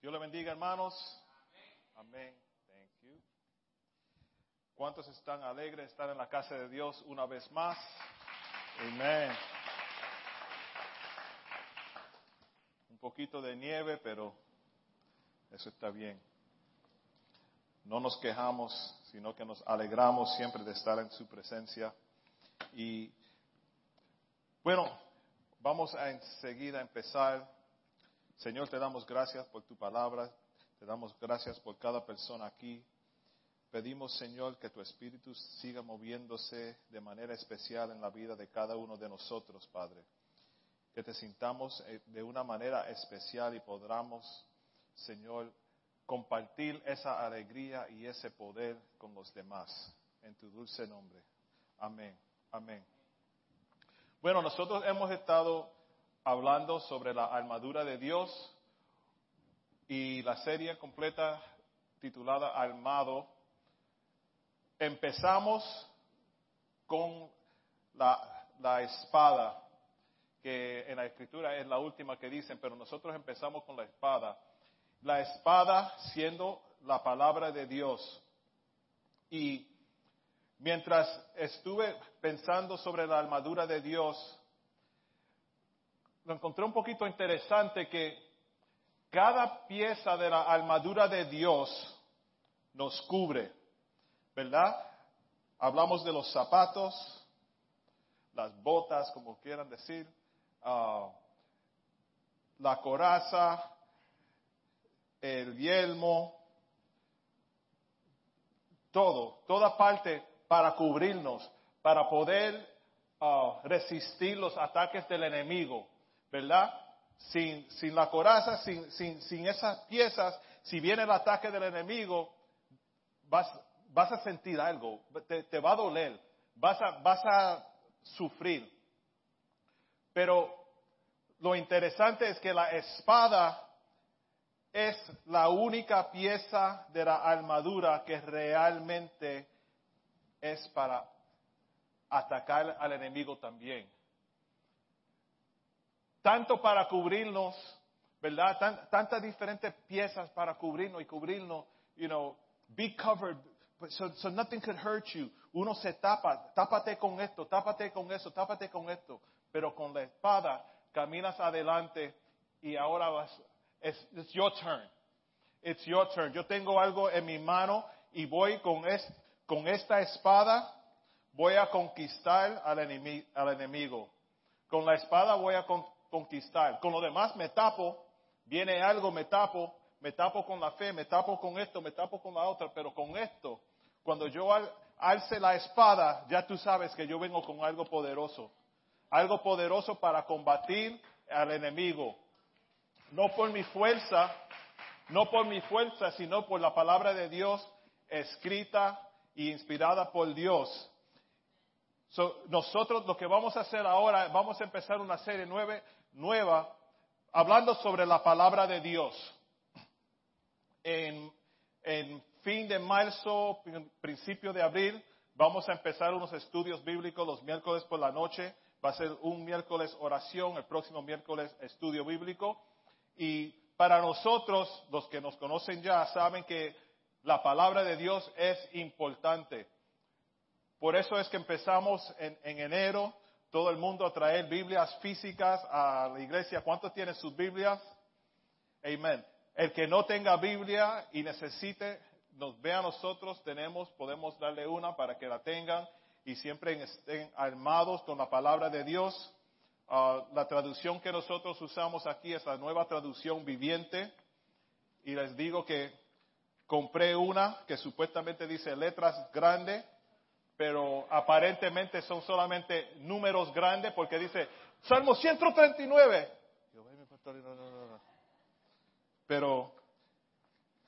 Dios le bendiga, hermanos. Amén. Thank you. ¿Cuántos están alegres de estar en la casa de Dios una vez más? Amén. Un poquito de nieve, pero eso está bien. No nos quejamos, sino que nos alegramos siempre de estar en su presencia. Y bueno, vamos a enseguida empezar. Señor, te damos gracias por tu palabra, te damos gracias por cada persona aquí. Pedimos, Señor, que tu Espíritu siga moviéndose de manera especial en la vida de cada uno de nosotros, Padre. Que te sintamos eh, de una manera especial y podamos, Señor, compartir esa alegría y ese poder con los demás. En tu dulce nombre. Amén. Amén. Bueno, nosotros hemos estado hablando sobre la armadura de Dios y la serie completa titulada Armado. Empezamos con la, la espada, que en la escritura es la última que dicen, pero nosotros empezamos con la espada la espada siendo la palabra de Dios. Y mientras estuve pensando sobre la armadura de Dios, lo encontré un poquito interesante que cada pieza de la armadura de Dios nos cubre, ¿verdad? Hablamos de los zapatos, las botas, como quieran decir, ah, la coraza, el yelmo, todo, toda parte para cubrirnos, para poder ah, resistir los ataques del enemigo, ¿verdad? Sin, sin la coraza, sin, sin, sin, esas piezas, si viene el ataque del enemigo, vas, vas a sentir algo, te, te va a doler, vas a, vas a sufrir. Pero lo interesante es que la espada es la única pieza de la armadura que realmente es para atacar al enemigo también. Tanto para cubrirnos, ¿verdad? tantas diferentes piezas para cubrirnos y cubrirnos, you know, be covered so, nothing could hurt you. Uno se tapa, tápate con esto, tápate con eso, tápate con esto. Pero con la espada caminas adelante y ahora vas, It's, it's your turn. It's your turn. Yo tengo algo en mi mano y voy con, es, con esta espada, voy a conquistar al, enemigo, al enemigo. Con la espada voy a con, conquistar. Con lo demás me tapo, viene algo, me tapo, me tapo con la fe, me tapo con esto, me tapo con la otra, pero con esto, cuando yo al, alce la espada, ya tú sabes que yo vengo con algo poderoso. Algo poderoso para combatir al enemigo no por mi fuerza, no por mi fuerza, sino por la palabra de Dios escrita e inspirada por Dios. nosotros lo que vamos a hacer ahora, vamos a empezar una serie nueva hablando sobre la palabra de Dios. En, fin de marzo, principio de abril, vamos a empezar unos estudios bíblicos los miércoles por la noche. Va a ser un miércoles oración, el próximo miércoles estudio bíblico. Y para nosotros, los que nos conocen ya, saben que la palabra de Dios es importante. Por eso es que empezamos en, enero, todo el mundo a traer Biblias físicas a la iglesia. ¿Cuántos tienen sus Biblias? Amén. El que no tenga Biblia y necesite, nos ve a nosotros, tenemos, podemos darle una para que la tengan y siempre estén armados con la palabra de Dios. Ah, la traducción que nosotros usamos aquí es la nueva traducción viviente. Y les digo que compré una que supuestamente dice letras grandes, pero aparentemente son solamente números grandes porque dice Salmo 139. Pero,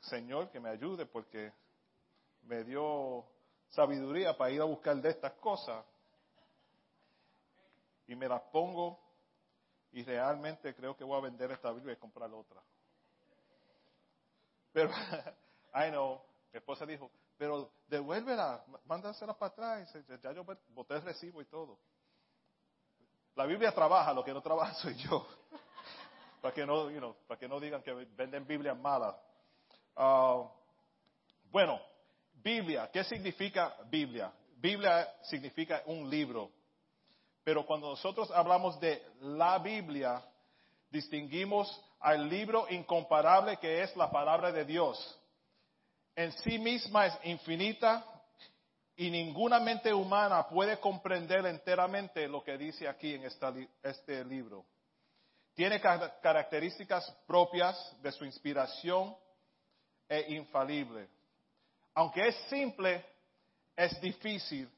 Señor, que me ayude porque me dio sabiduría para ir a buscar de estas cosas y me las pongo y realmente creo que voy a vender esta Biblia y comprar otra. Pero, I know, mi esposa dijo, pero devuélvela, mándasela para atrás. Ya yo boté el recibo y todo. La Biblia trabaja, lo que no trabaja soy yo. para que no, you know, para que no digan que venden Biblias malas. Ah, bueno, Biblia, ¿qué significa Biblia? Biblia significa un libro. Pero cuando nosotros hablamos de la Biblia, distinguimos al libro incomparable que es la palabra de Dios. En sí misma es infinita y ninguna mente humana puede comprender enteramente lo que dice aquí en este libro. Tiene características propias de su inspiración e infalible. Aunque es simple, es difícil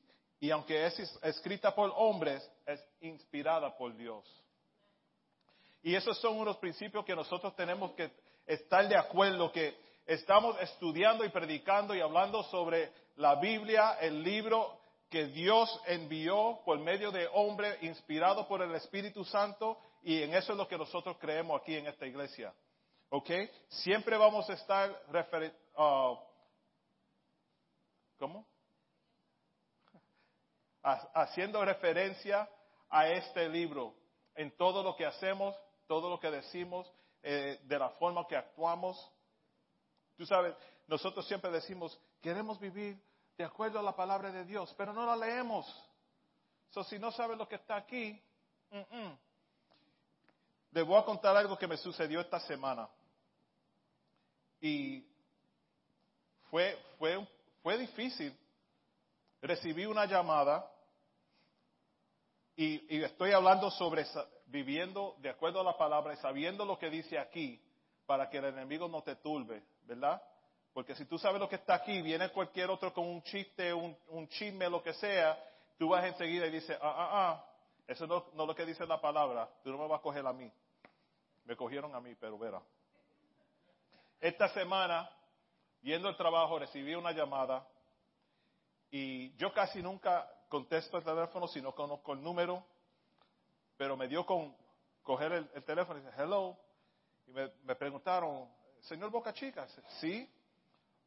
y aunque es escrita por hombres, es inspirada por Dios. Y esos son unos principios que nosotros tenemos que estar de acuerdo, que estamos estudiando y predicando y hablando sobre la Biblia, el libro que Dios envió por medio de hombre inspirado por el Espíritu Santo y en eso es lo que nosotros creemos aquí en esta iglesia. ¿Ok? Siempre vamos a estar uh, ¿cómo? Haciendo referencia a este libro en todo lo que hacemos, todo lo que decimos, eh, de la forma que actuamos. Tú sabes, nosotros siempre decimos, queremos vivir de acuerdo a la palabra de Dios, pero no la leemos. So, si no sabes lo que está aquí, les voy a contar algo que me sucedió esta semana. Y fue, fue, fue difícil. Recibí una llamada y, y estoy hablando sobre viviendo de acuerdo a la palabra y sabiendo lo que dice aquí para que el enemigo no te turbe, ¿verdad? Porque si tú sabes lo que está aquí, viene cualquier otro con un chiste, un, un chisme, lo que sea, tú vas enseguida y dices, ah, ah, ah, eso no, no es lo que dice la palabra, tú no me vas a coger a mí. Me cogieron a mí, pero verá. Esta semana, yendo al trabajo, recibí una llamada y yo casi nunca contesto el teléfono si no conozco el número pero me dio con coger el, teléfono y dice, hello. Y me, preguntaron, señor Boca Chica, sí.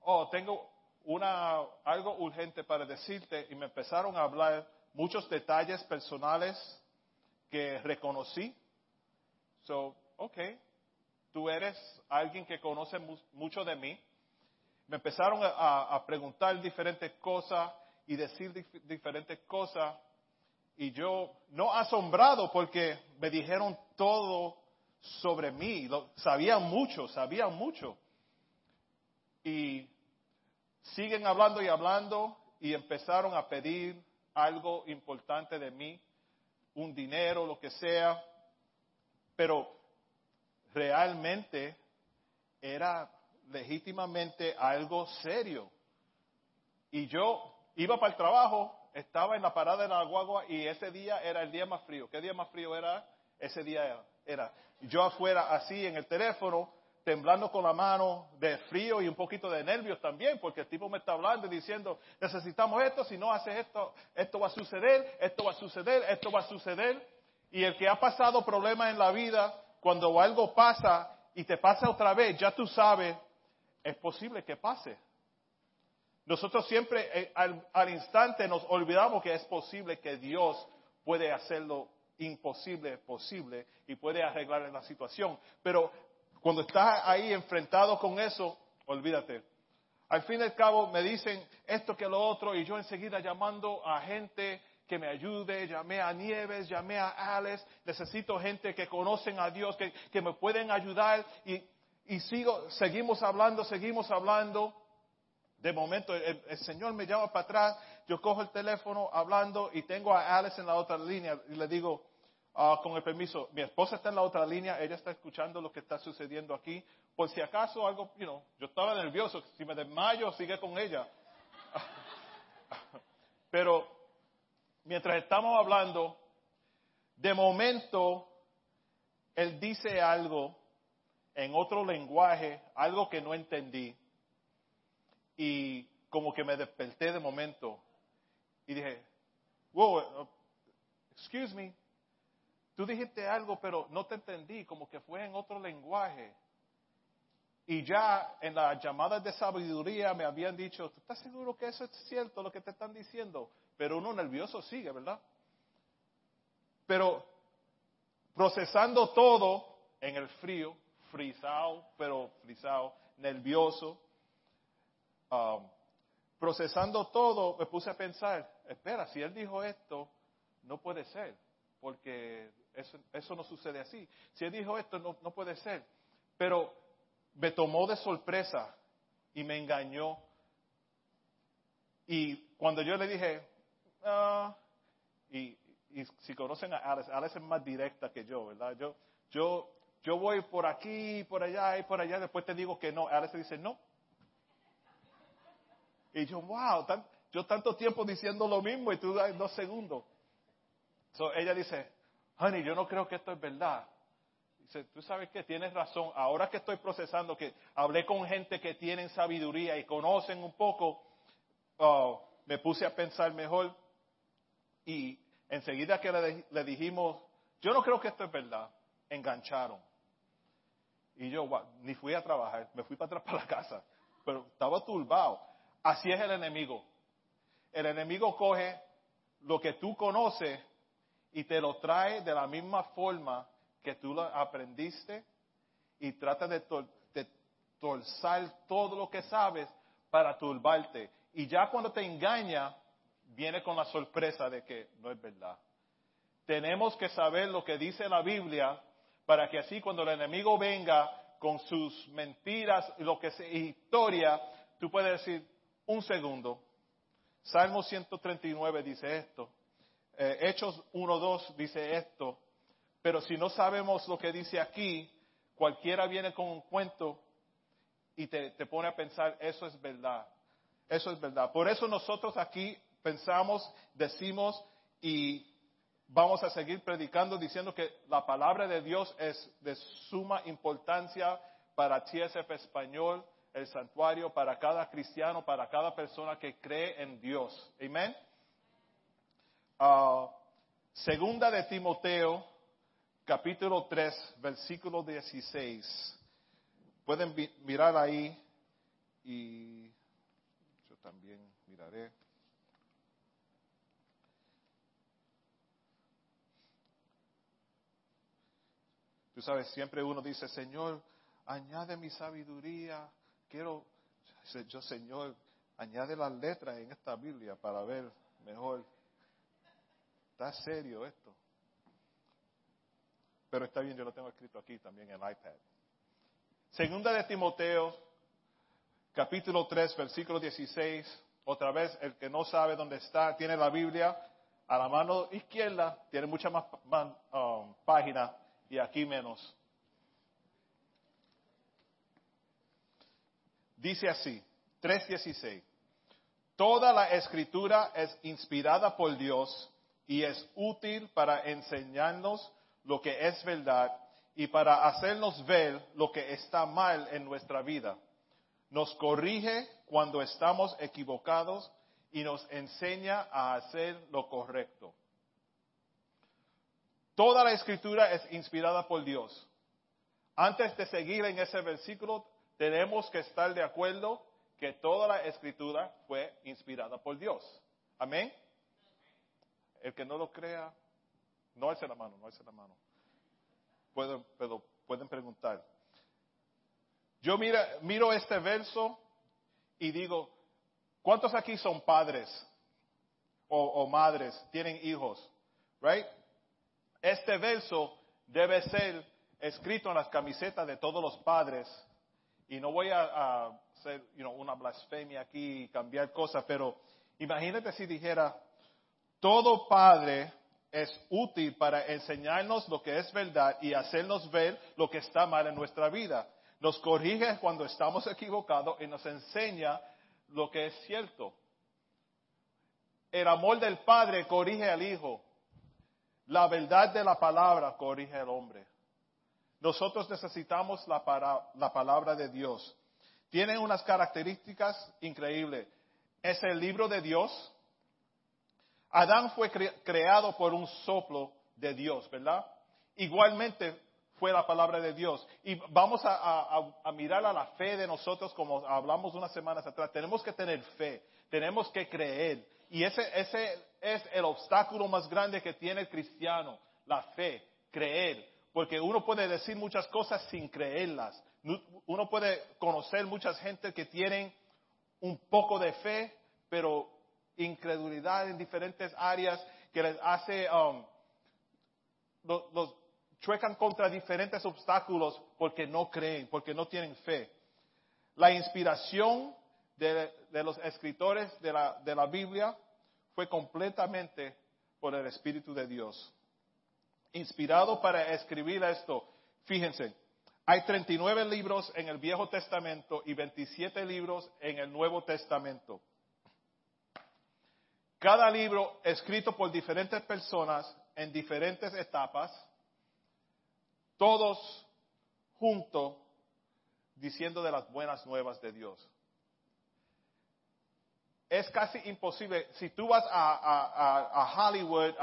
Oh, tengo una, algo urgente para decirte. Y me empezaron a hablar muchos detalles personales que reconocí. So, ok, tú eres alguien que conoce mucho de mí. Me empezaron a, a preguntar diferentes cosas y decir diferentes cosas y yo no asombrado porque me dijeron todo sobre mí, sabían mucho, sabían mucho. Y siguen hablando y hablando y empezaron a pedir algo importante de mí, un dinero, lo que sea, pero realmente era legítimamente algo serio. Y yo iba para el trabajo estaba en la parada de la guagua y ese día era el día más frío. ¿Qué día más frío era? Ese día era. Yo afuera así en el teléfono, temblando con la mano de frío y un poquito de nervios también, porque el tipo me está hablando y diciendo, necesitamos esto, si no haces esto, esto va a suceder, esto va a suceder, esto va a suceder. Y el que ha pasado problemas en la vida, cuando algo pasa y te pasa otra vez, ya tú sabes, es posible que pase. Nosotros siempre eh, al, instante nos olvidamos que es posible que Dios puede hacerlo imposible posible y puede arreglar la situación. Pero cuando estás ahí enfrentado con eso, olvídate. Al fin y al cabo me dicen esto que lo otro y yo enseguida llamando a gente que me ayude, llamé a Nieves, llamé a Alex, necesito gente que conocen a Dios, que, que me pueden ayudar y, y sigo, seguimos hablando, seguimos hablando de momento, el, Señor me llama para atrás, yo cojo el teléfono hablando y tengo a Alice en la otra línea y le digo, ah, con el permiso, mi esposa está en la otra línea, ella está escuchando lo que está sucediendo aquí. Por si acaso algo, you know, yo estaba nervioso, si me desmayo, sigue con ella. Pero mientras estamos hablando, de momento, él dice algo en otro lenguaje, algo que no entendí y como que me desperté de momento y dije, wow, uh, excuse me, tú dijiste algo pero no te entendí, como que fue en otro lenguaje. Y ya en las llamadas de sabiduría me habían dicho, ¿tú estás seguro que eso es cierto lo que te están diciendo? Pero uno nervioso sigue, ¿verdad? Pero procesando todo, en el frío, frisado, pero frisado, nervioso. Um, procesando todo, me puse a pensar, espera, si él dijo esto, no puede ser, porque eso, eso no sucede así. Si él dijo esto, no, no puede ser. Pero me tomó de sorpresa y me engañó. Y cuando yo le dije, ah, y, y, si conocen a Alex, Alex es más directa que yo, ¿verdad? Yo, yo, yo voy por aquí, por allá y por allá, después te digo que no. Alex dice no. Y yo, wow, yo tanto tiempo diciendo lo mismo y tú das dos segundos. So, ella dice, honey, yo no creo que esto es verdad. Dice, tú sabes que tienes razón. Ahora que estoy procesando, que hablé con gente que tienen sabiduría y conocen un poco, uh, me puse a pensar mejor y enseguida que le, dijimos, yo no creo que esto es verdad, engancharon. Y yo ni fui a trabajar, me fui para atrás para la casa, pero estaba turbado. Así es el enemigo. El enemigo coge lo que tú conoces y te lo trae de la misma forma que tú lo aprendiste y trata de, torzar todo lo que sabes para turbarte. Y ya cuando te engaña, viene con la sorpresa de que no es verdad. Tenemos que saber lo que dice la Biblia para que así cuando el enemigo venga con sus mentiras y lo que historia, tú puedes decir, un segundo, Salmo 139 dice esto, eh, Hechos 1.2 dice esto, pero si no sabemos lo que dice aquí, cualquiera viene con un cuento y te, te pone a pensar, eso es verdad, eso es verdad. Por eso nosotros aquí pensamos, decimos y vamos a seguir predicando diciendo que la palabra de Dios es de suma importancia para TSF Español, el santuario, para cada cristiano, para cada persona que cree en Dios. Amén. Uh, segunda de Timoteo, capítulo 3, versículo 16. Pueden mirar ahí y yo también miraré. Tú sabes, siempre uno dice, Señor, añade mi sabiduría quiero, yo Señor, añade las letras en esta Biblia para ver mejor. Está serio esto. Pero está bien, yo lo tengo escrito aquí también en el iPad. Segunda de Timoteo, capítulo 3, versículo 16. Otra vez, el que no sabe dónde está, tiene la Biblia a la mano izquierda, tiene muchas más, um, páginas y aquí menos. Dice así, 3.16. Toda la escritura es inspirada por Dios y es útil para enseñarnos lo que es verdad y para hacernos ver lo que está mal en nuestra vida. Nos corrige cuando estamos equivocados y nos enseña a hacer lo correcto. Toda la escritura es inspirada por Dios. Antes de seguir en ese versículo, tenemos que estar de acuerdo que toda la escritura fue inspirada por Dios. Amén. El que no lo crea, no alce la mano, no alce la mano. Pueden, preguntar. Yo mira, miro este verso y digo, ¿cuántos aquí son padres o, madres, tienen hijos? Right? Este verso debe ser escrito en las camisetas de todos los padres y no voy a, hacer una blasfemia aquí y cambiar cosas, pero imagínate si dijera, todo padre es útil para enseñarnos lo que es verdad y hacernos ver lo que está mal en nuestra vida. Nos corrige cuando estamos equivocados y nos enseña lo que es cierto. El amor del Padre corrige al Hijo. La verdad de la palabra corrige al hombre. Nosotros necesitamos la, palabra de Dios. Tiene unas características increíbles. Es el libro de Dios. Adán fue creado por un soplo de Dios, ¿verdad? Igualmente fue la palabra de Dios. Y vamos a, mirar a la fe de nosotros como hablamos unas semanas atrás. Tenemos que tener fe, tenemos que creer. Y ese, es el obstáculo más grande que tiene el cristiano, la fe, creer. Porque uno puede decir muchas cosas sin creerlas. Uno puede conocer muchas gente que tienen un poco de fe, pero incredulidad en diferentes áreas que les hace, um, los, chuecan contra diferentes obstáculos porque no creen, porque no tienen fe. La inspiración de, los escritores de la, de la Biblia fue completamente por el Espíritu de Dios. Inspirado para escribir esto, fíjense, hay 39 libros en el Viejo Testamento y 27 libros en el Nuevo Testamento. Cada libro escrito por diferentes personas en diferentes etapas, todos juntos diciendo de las buenas nuevas de Dios. Es casi imposible, si tú vas a, Hollywood,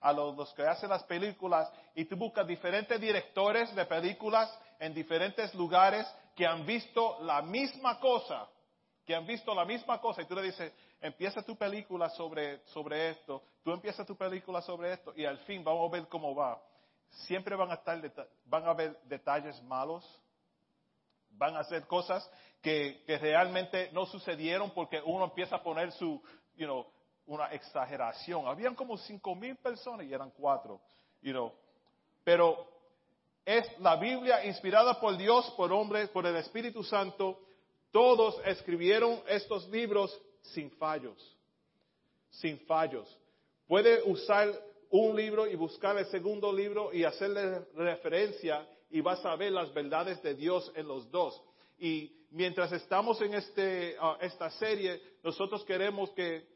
a, los, que hacen las películas, y tú buscas diferentes directores de películas en diferentes lugares que han visto la misma cosa, que han visto la misma cosa, y tú le dices, empieza tu película sobre, sobre esto, tú empiezas tu película sobre esto, y al fin vamos a ver cómo va. Siempre van a, estar, van a detalles malos, van a hacer cosas que, realmente no sucedieron porque uno empieza a poner su, you know, una exageración. Habían como cinco mil personas y eran cuatro, you know. Pero es la Biblia inspirada por Dios, por hombres, por el Espíritu Santo. Todos escribieron estos libros sin fallos, sin fallos. Puede usar un libro y buscar el segundo libro y hacerle referencia y vas a ver las verdades de Dios en los dos. Y mientras estamos en este, ah, esta serie, nosotros queremos que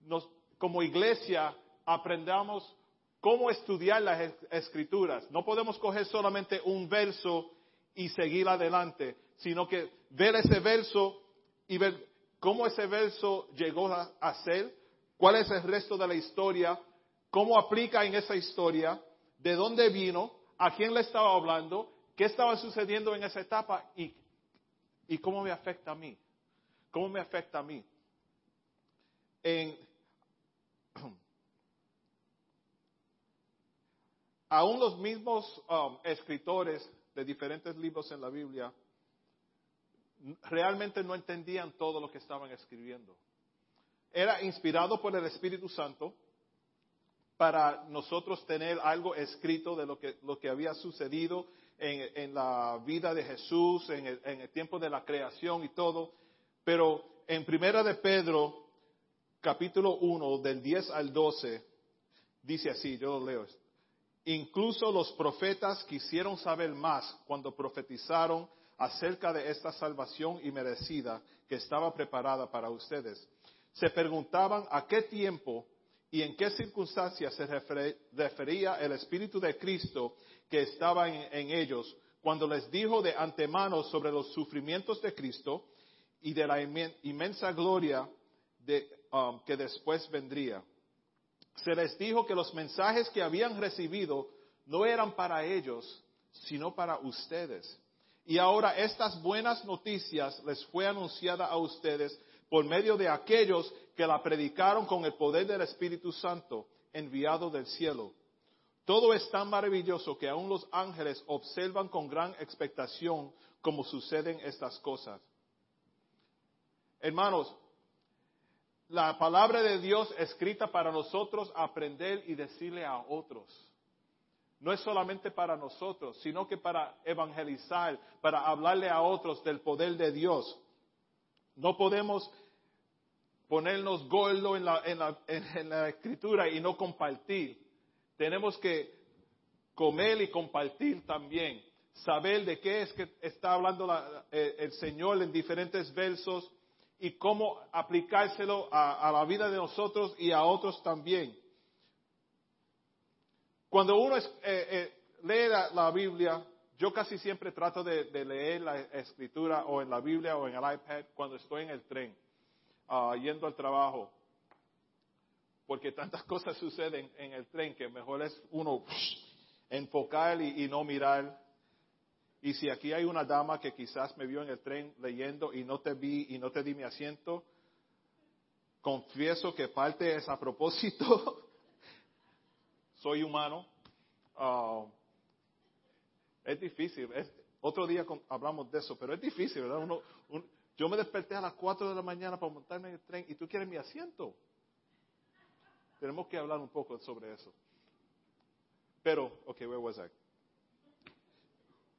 nos, como iglesia aprendamos cómo estudiar las escrituras. No podemos coger solamente un verso y seguir adelante, sino que ver ese verso y ver cómo ese verso llegó a, ser, cuál es el resto de la historia, cómo aplica en esa historia, de dónde vino, a quién le estaba hablando, qué estaba sucediendo en esa etapa y, y cómo me afecta a mí. ¿Cómo me afecta a mí? Aún los mismos um, escritores de diferentes libros en la Biblia realmente no entendían todo lo que estaban escribiendo. Era inspirado por el Espíritu Santo para nosotros tener algo escrito de lo que, lo que había sucedido en, la vida de Jesús, en el, tiempo de la creación y todo. Pero en Primera de Pedro, capítulo 1, del 10 al 12, dice así, yo lo leo. Incluso los profetas quisieron saber más cuando profetizaron acerca de esta salvación inmerecida que estaba preparada para ustedes. Se preguntaban a qué tiempo y en qué circunstancias se refería el Espíritu de Cristo que estaba en, ellos cuando les dijo de antemano sobre los sufrimientos de Cristo y de la inmensa gloria um, que después vendría. Se les dijo que los mensajes que habían recibido no eran para ellos, sino para ustedes y ahora estas buenas noticias les fue anunciada a ustedes por medio de aquellos que la predicaron con el poder del Espíritu Santo enviado del cielo. Todo es tan maravilloso que aún los ángeles observan con gran expectación cómo suceden estas cosas. Hermanos, la palabra de Dios escrita para nosotros aprender y decirle a otros no es solamente para nosotros, sino que para evangelizar, para hablarle a otros del poder de Dios. No podemos ponernos gordo en la, en la, escritura y no compartir. Tenemos que comer y compartir también. Saber de qué es que está hablando eh, el Señor en diferentes versos y cómo aplicárselo a la vida de nosotros y a otros también. Cuando uno eh, eh, lee la, Biblia, yo casi siempre trato de, leer la escritura o en la Biblia o en el iPad cuando estoy en el tren, ah, yendo al trabajo. Porque tantas cosas suceden en el tren que mejor es uno enfocar y, no mirar. Y si aquí hay una dama que quizás me vio en el tren leyendo y no te vi y no te di mi asiento, confieso que parte es a propósito soy humano. Ah, Es difícil. Otro día hablamos de eso, pero es difícil, ¿verdad? Uno, yo me desperté a las 4 de la mañana para montarme en el tren y tú quieres mi asiento. Tenemos que hablar un poco sobre eso. Pero, ok, where was I?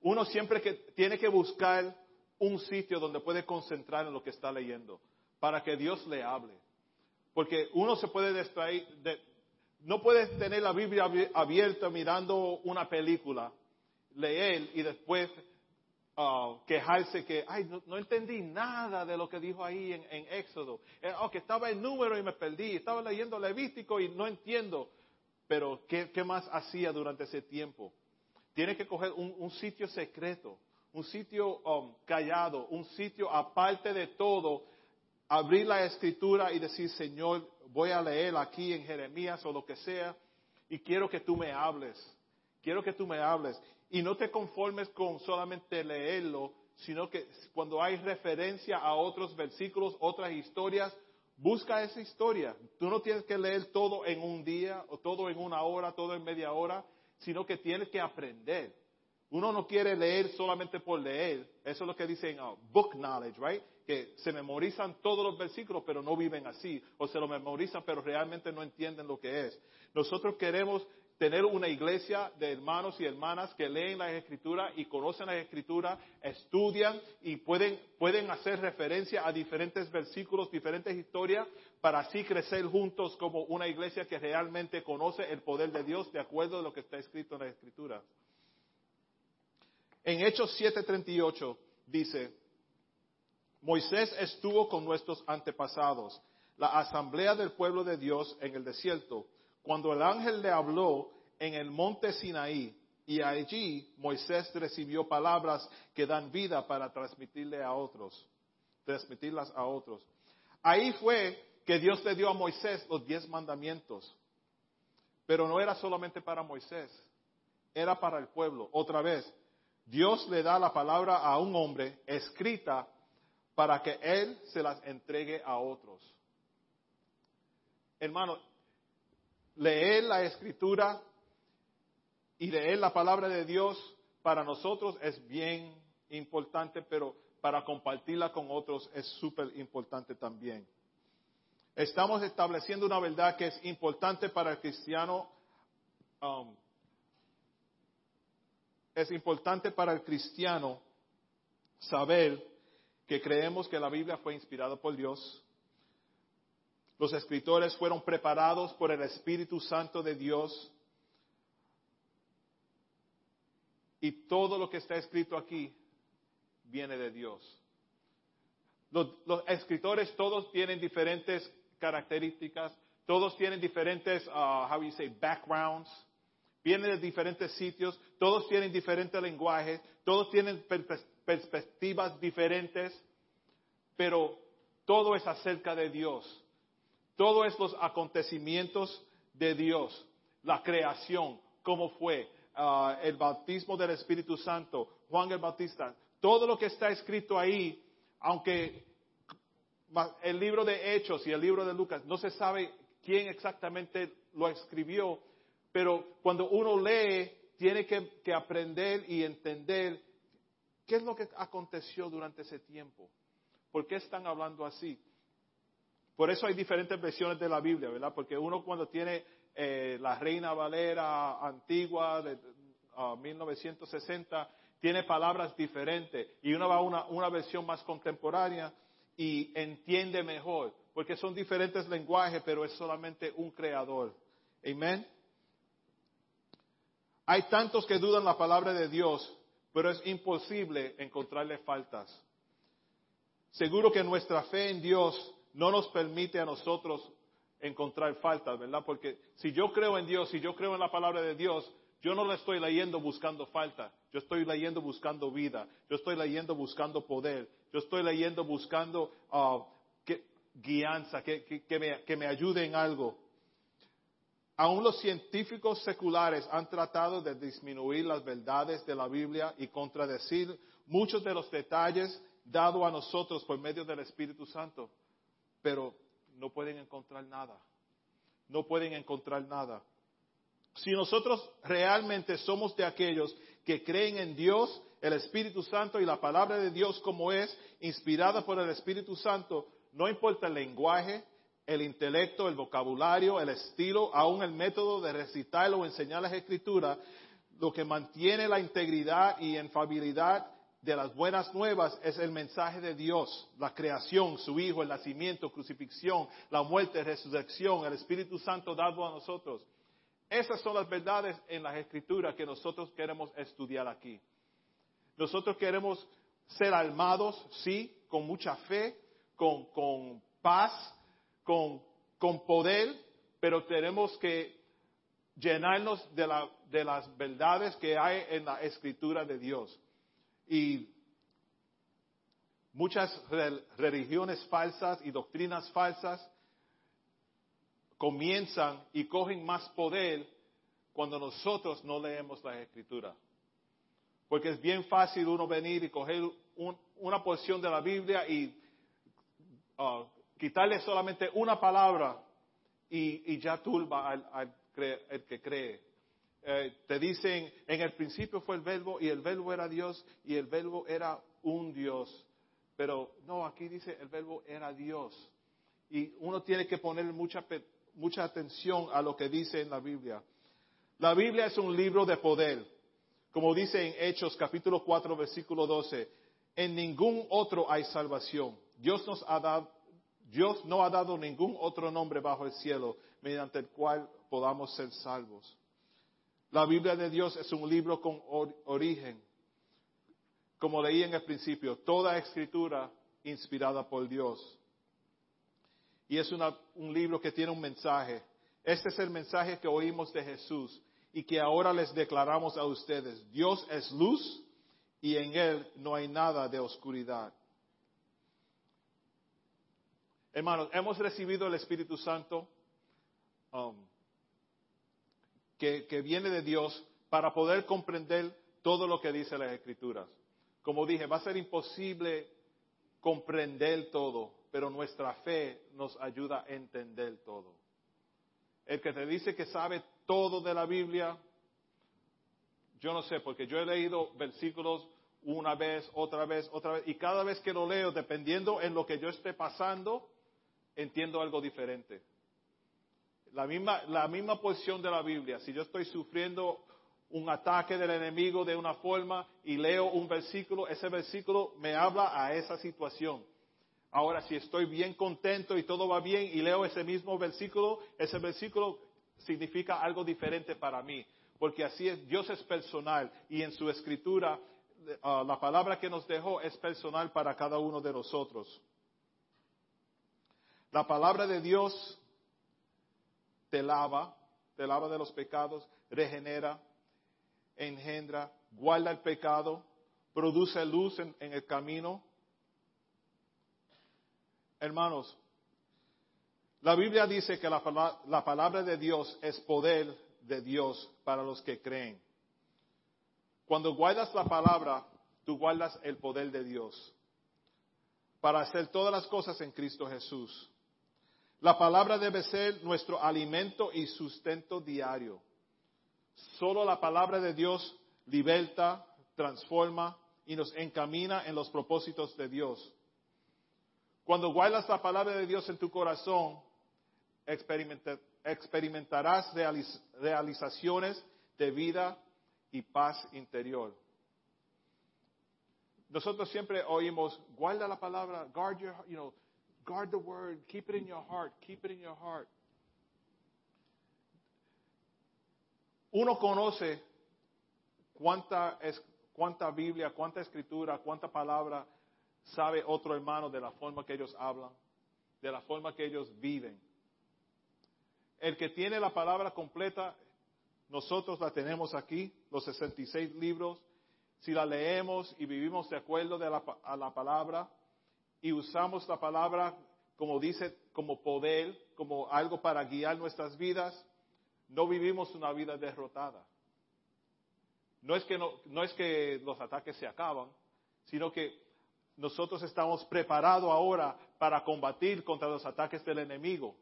Uno siempre que tiene que buscar un sitio donde puede concentrar en lo que está leyendo, para que Dios le hable. Porque uno se puede distraer, no puedes tener la Biblia abierta mirando una película, leer y después uh, quejarse que, ay, no, entendí nada de lo que dijo ahí en, Éxodo. Eh, que estaba en número y me perdí, estaba leyendo Levítico y no entiendo. Pero, ¿qué, más hacía durante ese tiempo? Tiene que coger un sitio secreto un sitio um, callado, un sitio aparte de todo, abrir la escritura y decir, Señor, voy a leer aquí en Jeremías o lo que sea, y quiero que tú me hables, quiero que tú me hables. Y no te conformes con solamente leerlo, sino que cuando hay referencia a otros versículos, otras historias, busca esa historia. Tú no tienes que leer todo en un día, o todo en una hora, todo en media hora, sino que tienes que aprender. Uno no quiere leer solamente por leer. Eso es lo que dicen uh, book knowledge, right? Que se memorizan todos los versículos, pero no viven así. O se lo memorizan, pero realmente no entienden lo que es. Nosotros queremos tener una iglesia de hermanos y hermanas que leen las escrituras y conocen las escrituras, estudian y pueden, pueden hacer referencia a diferentes versículos, diferentes historias, para así crecer juntos como una iglesia que realmente conoce el poder de Dios de acuerdo a lo que está escrito en las escrituras. En Hechos 7:38 dice, Moisés estuvo con nuestros antepasados, la asamblea del pueblo de Dios en el desierto, cuando el ángel le habló en el monte Sinaí, y allí Moisés recibió palabras que dan vida para transmitirle a otros, transmitirlas a otros. Ahí fue que Dios le dio a Moisés los diez mandamientos. Pero no era solamente para Moisés, era para el pueblo. Otra vez, Dios le da la palabra a un hombre escrita para que él se las entregue a otros. Hermano, leer la escritura y leer la palabra de Dios para nosotros es bien importante, pero para compartirla con otros es súper importante también. Estamos estableciendo una verdad que es importante para el cristiano um, es importante para el cristiano saber que creemos que la Biblia fue inspirada por Dios. Los escritores fueron preparados por el Espíritu Santo de Dios. Y todo lo que está escrito aquí viene de Dios. Los, escritores todos tienen diferentes características, todos tienen diferentes, uh, how you say, backgrounds vienen de diferentes sitios, todos tienen diferentes lenguajes, todos tienen perspectivas diferentes, pero todo es acerca de Dios. Todo es los acontecimientos de Dios, la creación, cómo fue, ah, el bautismo del Espíritu Santo, Juan el Bautista, todo lo que está escrito ahí, aunque el libro de Hechos y el libro de Lucas, no se sabe quién exactamente lo escribió, pero cuando uno lee, tiene que, aprender y entender qué es lo que aconteció durante ese tiempo. ¿Por qué están hablando así? Por eso hay diferentes versiones de la Biblia, ¿verdad? Porque uno cuando tiene eh, la Reina Valera antigua de 1960, ah, tiene palabras diferentes. Y uno va a una, una versión más contemporánea y entiende mejor. Porque son diferentes lenguajes, pero es solamente un creador. Amén. Hay tantos que dudan la palabra de Dios, pero es imposible encontrarle faltas. Seguro que nuestra fe en Dios no nos permite a nosotros encontrar faltas, ¿verdad? Porque si yo creo en Dios, si yo creo en la palabra de Dios, yo no la estoy leyendo buscando falta, yo estoy leyendo buscando vida, yo estoy leyendo buscando poder, yo estoy leyendo buscando uh, guianza, que, me, que me ayude en algo. Aún los científicos seculares han tratado de disminuir las verdades de la Biblia y contradecir muchos de los detalles dados a nosotros por medio del Espíritu Santo, pero no pueden encontrar nada. No pueden encontrar nada. Si nosotros realmente somos de aquellos que creen en Dios, el Espíritu Santo y la palabra de Dios como es, inspirada por el Espíritu Santo, no importa el lenguaje, el intelecto, el vocabulario, el estilo, aún el método de recitar o enseñar las escrituras, lo que mantiene la integridad y infabilidad de las buenas nuevas es el mensaje de Dios, la creación, su Hijo, el nacimiento, crucifixión, la muerte, resurrección, el Espíritu Santo dado a nosotros. Esas son las verdades en las escrituras que nosotros queremos estudiar aquí. Nosotros queremos ser almados, sí, con mucha fe, con, con paz, con, con poder, pero tenemos que llenarnos de, la, de las verdades que hay en la escritura de Dios. Y muchas religiones falsas y doctrinas falsas comienzan y cogen más poder cuando nosotros no leemos la escritura. Porque es bien fácil uno venir y coger una porción de la Biblia y uh, quitarle solamente una palabra y, ya turba al, al el que cree. Eh, te dicen, en el principio fue el verbo y el verbo era Dios y el verbo era un Dios. Pero no, aquí dice el verbo era Dios. Y uno tiene que poner mucha, mucha atención a lo que dice en la Biblia. La Biblia es un libro de poder. Como dice en Hechos capítulo 4 versículo 12, en ningún otro hay salvación. Dios nos ha dado, Dios no ha dado ningún otro nombre bajo el cielo mediante el cual podamos ser salvos. La Biblia de Dios es un libro con origen. Como leí en el principio, toda escritura inspirada por Dios. Y es un libro que tiene un mensaje. Este es el mensaje que oímos de Jesús y que ahora les declaramos a ustedes. Dios es luz y en Él no hay nada de oscuridad. Hermanos, hemos recibido el Espíritu Santo um, que, viene de Dios para poder comprender todo lo que dice las Escrituras. Como dije, va a ser imposible comprender todo, pero nuestra fe nos ayuda a entender todo. El que te dice que sabe todo de la Biblia, yo no sé, porque yo he leído versículos una vez, otra vez, otra vez, y cada vez que lo leo, dependiendo en lo que yo esté pasando, entiendo algo diferente. La misma, la misma porción de la Biblia, si yo estoy sufriendo un ataque del enemigo de una forma y leo un versículo, ese versículo me habla a esa situación. Ahora, si estoy bien contento y todo va bien y leo ese mismo versículo, ese versículo significa algo diferente para mí, porque así es, Dios es personal y en su escritura ah, la palabra que nos dejó es personal para cada uno de nosotros. La palabra de Dios te lava, te lava de los pecados, regenera, engendra, guarda el pecado, produce luz en, el camino. Hermanos, la Biblia dice que la, la palabra de Dios es poder de Dios para los que creen. Cuando guardas la palabra, tú guardas el poder de Dios para hacer todas las cosas en Cristo Jesús. La palabra debe ser nuestro alimento y sustento diario. Solo la palabra de Dios liberta, transforma y nos encamina en los propósitos de Dios. Cuando guardas la palabra de Dios en tu corazón, experimentarás realizaciones de vida y paz interior. Nosotros siempre oímos, guarda la palabra, guard your, you know, Guard the word. Keep it in your heart. Keep it in your heart. Uno conoce cuánta, es, cuánta Biblia, cuánta escritura, cuánta palabra sabe otro hermano de la forma que ellos hablan, de la forma que ellos viven. El que tiene la palabra completa, nosotros la tenemos aquí, los 66 libros. Si la leemos y vivimos de acuerdo la, a la palabra, y usamos la palabra como dice, como poder, como algo para guiar nuestras vidas, no vivimos una vida derrotada. No es que, no, no es que los ataques se acaban, sino que nosotros estamos preparados ahora para combatir contra los ataques del enemigo.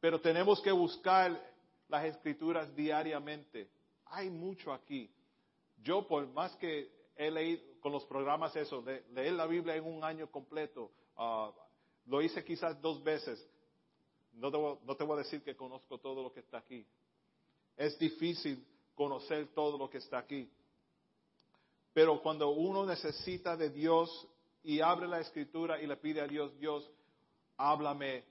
Pero tenemos que buscar las escrituras diariamente. Hay mucho aquí. Yo, por más que he leído con los programas eso, de leer la Biblia en un año completo, ah, lo hice quizás dos veces. No no te voy a decir que conozco todo lo que está aquí. Es difícil conocer todo lo que está aquí. Pero cuando uno necesita de Dios y abre la escritura y le pide a Dios, Dios, háblame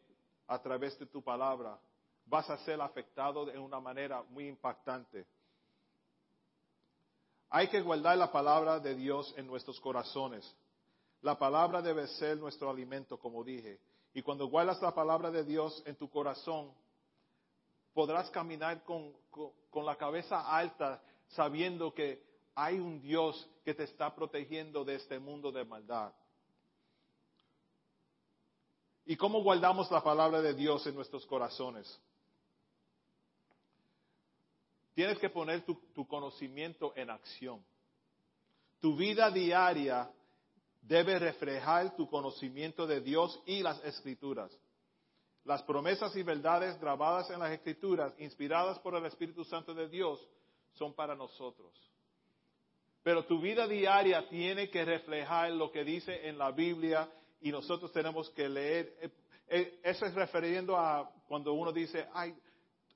a través de tu palabra, vas a ser afectado de una manera muy impactante. Hay que guardar la palabra de Dios en nuestros corazones. La palabra debe ser nuestro alimento, como dije. Y cuando guardas la palabra de Dios en tu corazón, podrás caminar con, la cabeza alta sabiendo que hay un Dios que te está protegiendo de este mundo de maldad. ¿Y cómo guardamos la palabra de Dios en nuestros corazones? Tienes que poner tu, conocimiento en acción. Tu vida diaria debe reflejar tu conocimiento de Dios y las escrituras. Las promesas y verdades grabadas en las escrituras, inspiradas por el Espíritu Santo de Dios, son para nosotros. Pero tu vida diaria tiene que reflejar lo que dice en la Biblia y nosotros tenemos que leer. Eh, eh, eso es refiriendo a cuando uno dice, ay,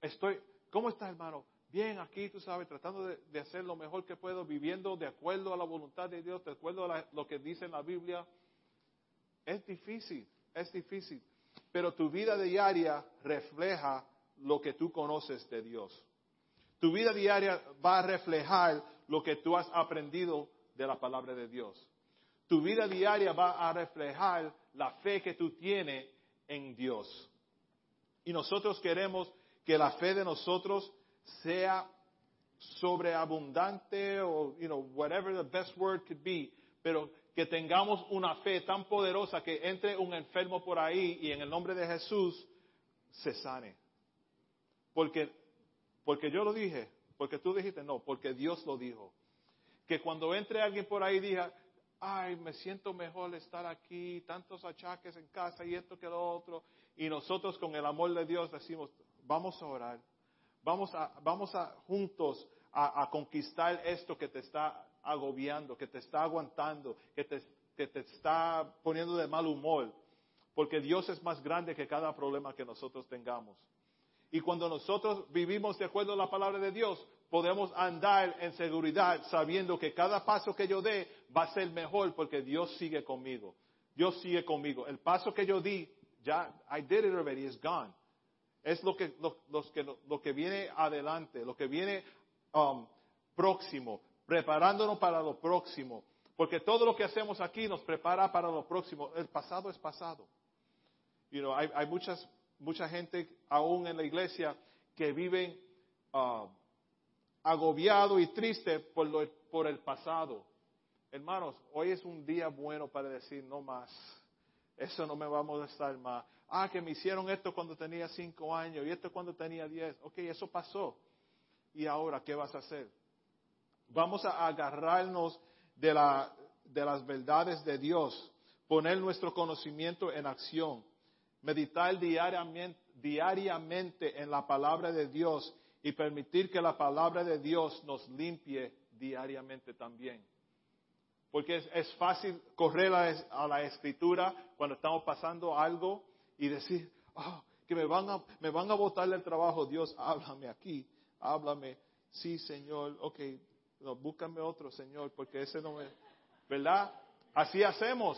estoy, ¿cómo está hermano? Bien, aquí tú sabes, tratando de, hacer lo mejor que puedo, viviendo de acuerdo a la voluntad de Dios, de acuerdo a lo que dice en la Biblia. Es difícil, es difícil pero tu vida diaria refleja lo que tú conoces de Dios. Tu vida diaria va a reflejar lo que tú has aprendido de la palabra de Dios. Tu vida diaria va a reflejar la fe que tú tienes en Dios. Y nosotros queremos que la fe de nosotros sea sobreabundante o, you know, whatever the best word could be, pero que tengamos una fe tan poderosa que entre un enfermo por ahí y en el nombre de Jesús se sane. Porque, porque yo lo dije, porque tú dijiste, no, porque Dios lo dijo. Que cuando entre alguien por ahí diga, ay, me siento mejor estar aquí, tantos achaques en casa y esto que lo otro, y nosotros con el amor de Dios decimos, vamos a orar, vamos a, vamos a juntos a conquistar esto que te está agobiando, que te está aguantando, que te, te está poniendo de mal humor, porque Dios es más grande que cada problema que nosotros tengamos. Y cuando nosotros vivimos de acuerdo a la palabra de Dios, podemos andar en seguridad sabiendo que cada paso que yo dé va a ser mejor porque Dios sigue conmigo. Dios sigue conmigo. El paso que yo di, ya, I did it already, it's gone. Es lo que, lo, que, viene adelante, lo que viene um, próximo preparándonos para lo próximo. Porque todo lo que hacemos aquí nos prepara para lo próximo. El pasado es pasado. You know, hay, hay muchas, mucha gente aún en la iglesia que viven uh, agobiado y triste por, lo, por el pasado. Hermanos, hoy es un día bueno para decir no más. Eso no me va a molestar más. Ah, que me hicieron esto cuando tenía cinco años y esto cuando tenía diez. Ok, eso pasó. ¿Y ahora qué vas a hacer? Vamos a agarrarnos de, la, de las verdades de Dios, poner nuestro conocimiento en acción, meditar diariamente, diariamente en la palabra de Dios y permitir que la palabra de Dios nos limpie diariamente también. Porque es, fácil correr a, la escritura cuando estamos pasando algo y decir, oh, que me van a, me van a botar del trabajo. Dios, háblame aquí, háblame. Sí, Señor, ok, búscame otro, Señor, porque ese no me... ¿Verdad? Así hacemos.